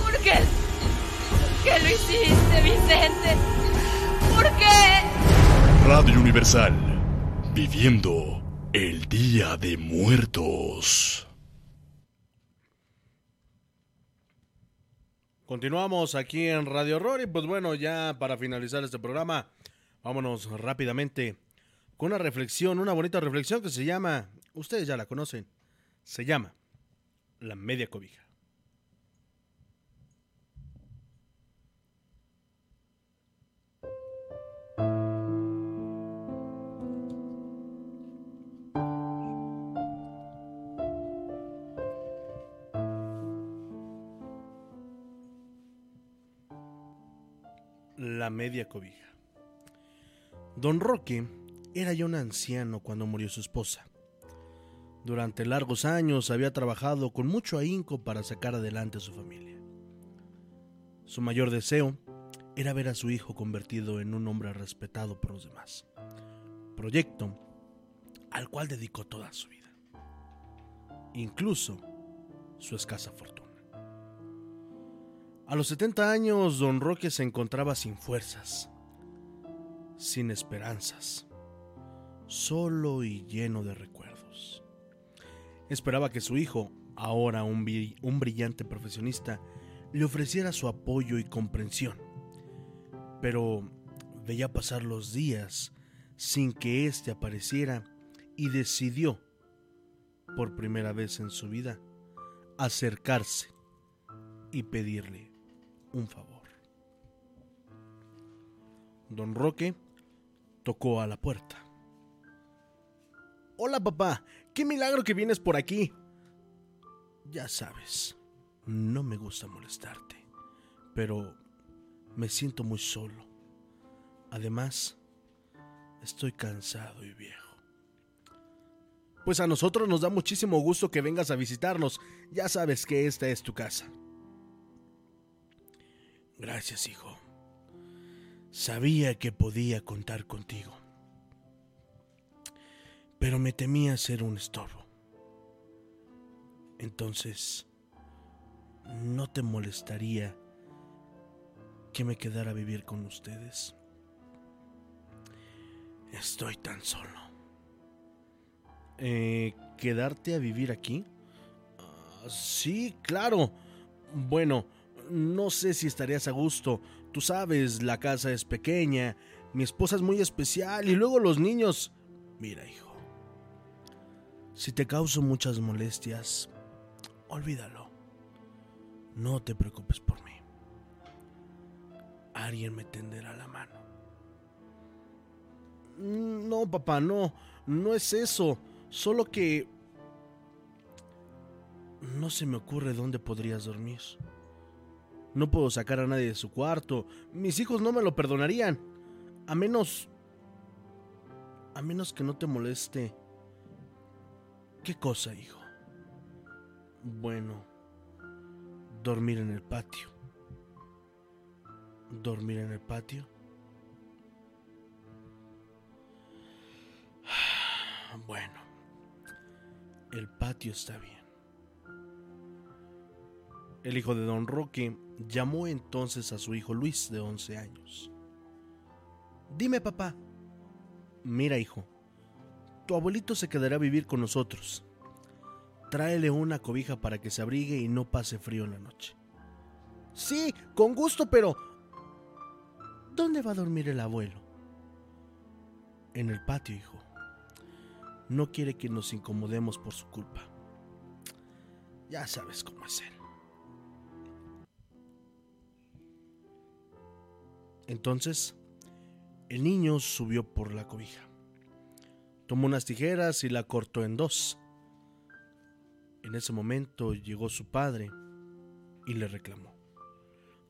¿Por qué? ¿Por qué lo hiciste, Vicente? ¿Por qué? Radio Universal, viviendo el Día de Muertos. Continuamos aquí en Radio Horror y pues bueno, ya para finalizar este programa, vámonos rápidamente con una reflexión, una bonita reflexión que se llama, ustedes ya la conocen, se llama La Media Cobija. La media cobija. Don Roque era ya un anciano cuando murió su esposa. Durante largos años había trabajado con mucho ahínco para sacar adelante a su familia. Su mayor deseo era ver a su hijo convertido en un hombre respetado por los demás. Proyecto al cual dedicó toda su vida. Incluso su escasa fortuna. A los 70 años, don Roque se encontraba sin fuerzas, sin esperanzas, solo y lleno de recuerdos. Esperaba que su hijo, ahora un, un brillante profesionista, le ofreciera su apoyo y comprensión. Pero veía pasar los días sin que éste apareciera y decidió, por primera vez en su vida, acercarse y pedirle un favor. Don Roque tocó a la puerta. Hola papá, qué milagro que vienes por aquí. Ya sabes, no me gusta molestarte, pero me siento muy solo. Además, estoy cansado y viejo. Pues a nosotros nos da muchísimo gusto que vengas a visitarnos. Ya sabes que esta es tu casa. Gracias, hijo. Sabía que podía contar contigo. Pero me temía ser un estorbo. Entonces, ¿no te molestaría que me quedara a vivir con ustedes? Estoy tan solo. Eh, ¿Quedarte a vivir aquí? Ah, sí, claro. Bueno, no sé si estarías a gusto. Tú sabes, la casa es pequeña, mi esposa es muy especial y luego los niños... Mira, hijo, si te causo muchas molestias, olvídalo. No te preocupes por mí. Alguien me tenderá la mano. No, papá, no, no es eso. Solo que... No se me ocurre dónde podrías dormir. No puedo sacar a nadie de su cuarto. Mis hijos no me lo perdonarían. A menos... A menos que no te moleste. ¿Qué cosa, hijo? Bueno, dormir en el patio. ¿Dormir en el patio? <sighs> Bueno, El patio está bien. El hijo de don Roque llamó entonces a su hijo Luis de 11 años. Dime papá. Mira hijo, tu abuelito se quedará a vivir con nosotros. Tráele una cobija para que se abrigue y no pase frío en la noche. Sí, con gusto, pero... ¿Dónde va a dormir el abuelo? En el patio, hijo. No quiere que nos incomodemos por su culpa. Ya sabes cómo es él. Entonces, el niño subió por la cobija. Tomó unas tijeras y la cortó en dos. En ese momento llegó su padre y le reclamó.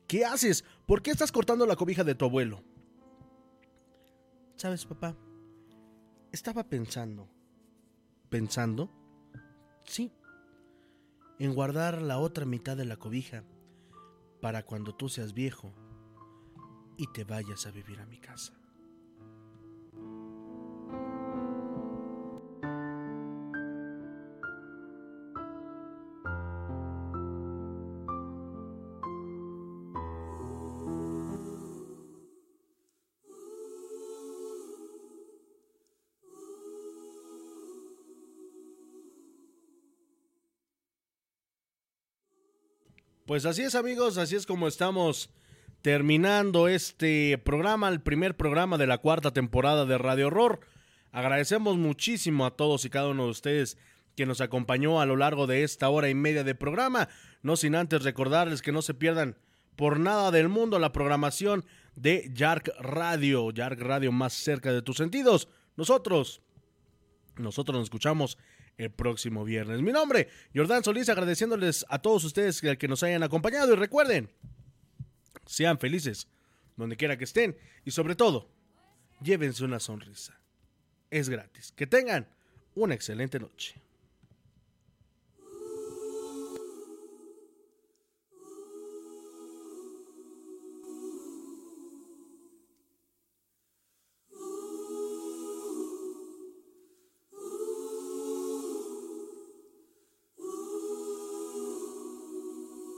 ¿Qué haces? ¿Por qué estás cortando la cobija de tu abuelo? ¿Sabes, papá? Estaba pensando. ¿Pensando? Sí. En guardar la otra mitad de la cobija para cuando tú seas viejo y te vayas a vivir a mi casa. Pues así es amigos, así es como estamos terminando este programa, el primer programa de la cuarta temporada de Radio Horror. Agradecemos muchísimo a todos y cada uno de ustedes que nos acompañó a lo largo de esta hora y media de programa, no sin antes recordarles que no se pierdan por nada del mundo la programación de Yark Radio, Yark Radio más cerca de tus sentidos. Nosotros, nosotros nos escuchamos el próximo viernes. Mi nombre, Jordán Solís, agradeciéndoles a todos ustedes que, nos hayan acompañado y recuerden, sean felices donde quiera que estén y sobre todo, llévense una sonrisa. Es gratis. Que tengan una excelente noche.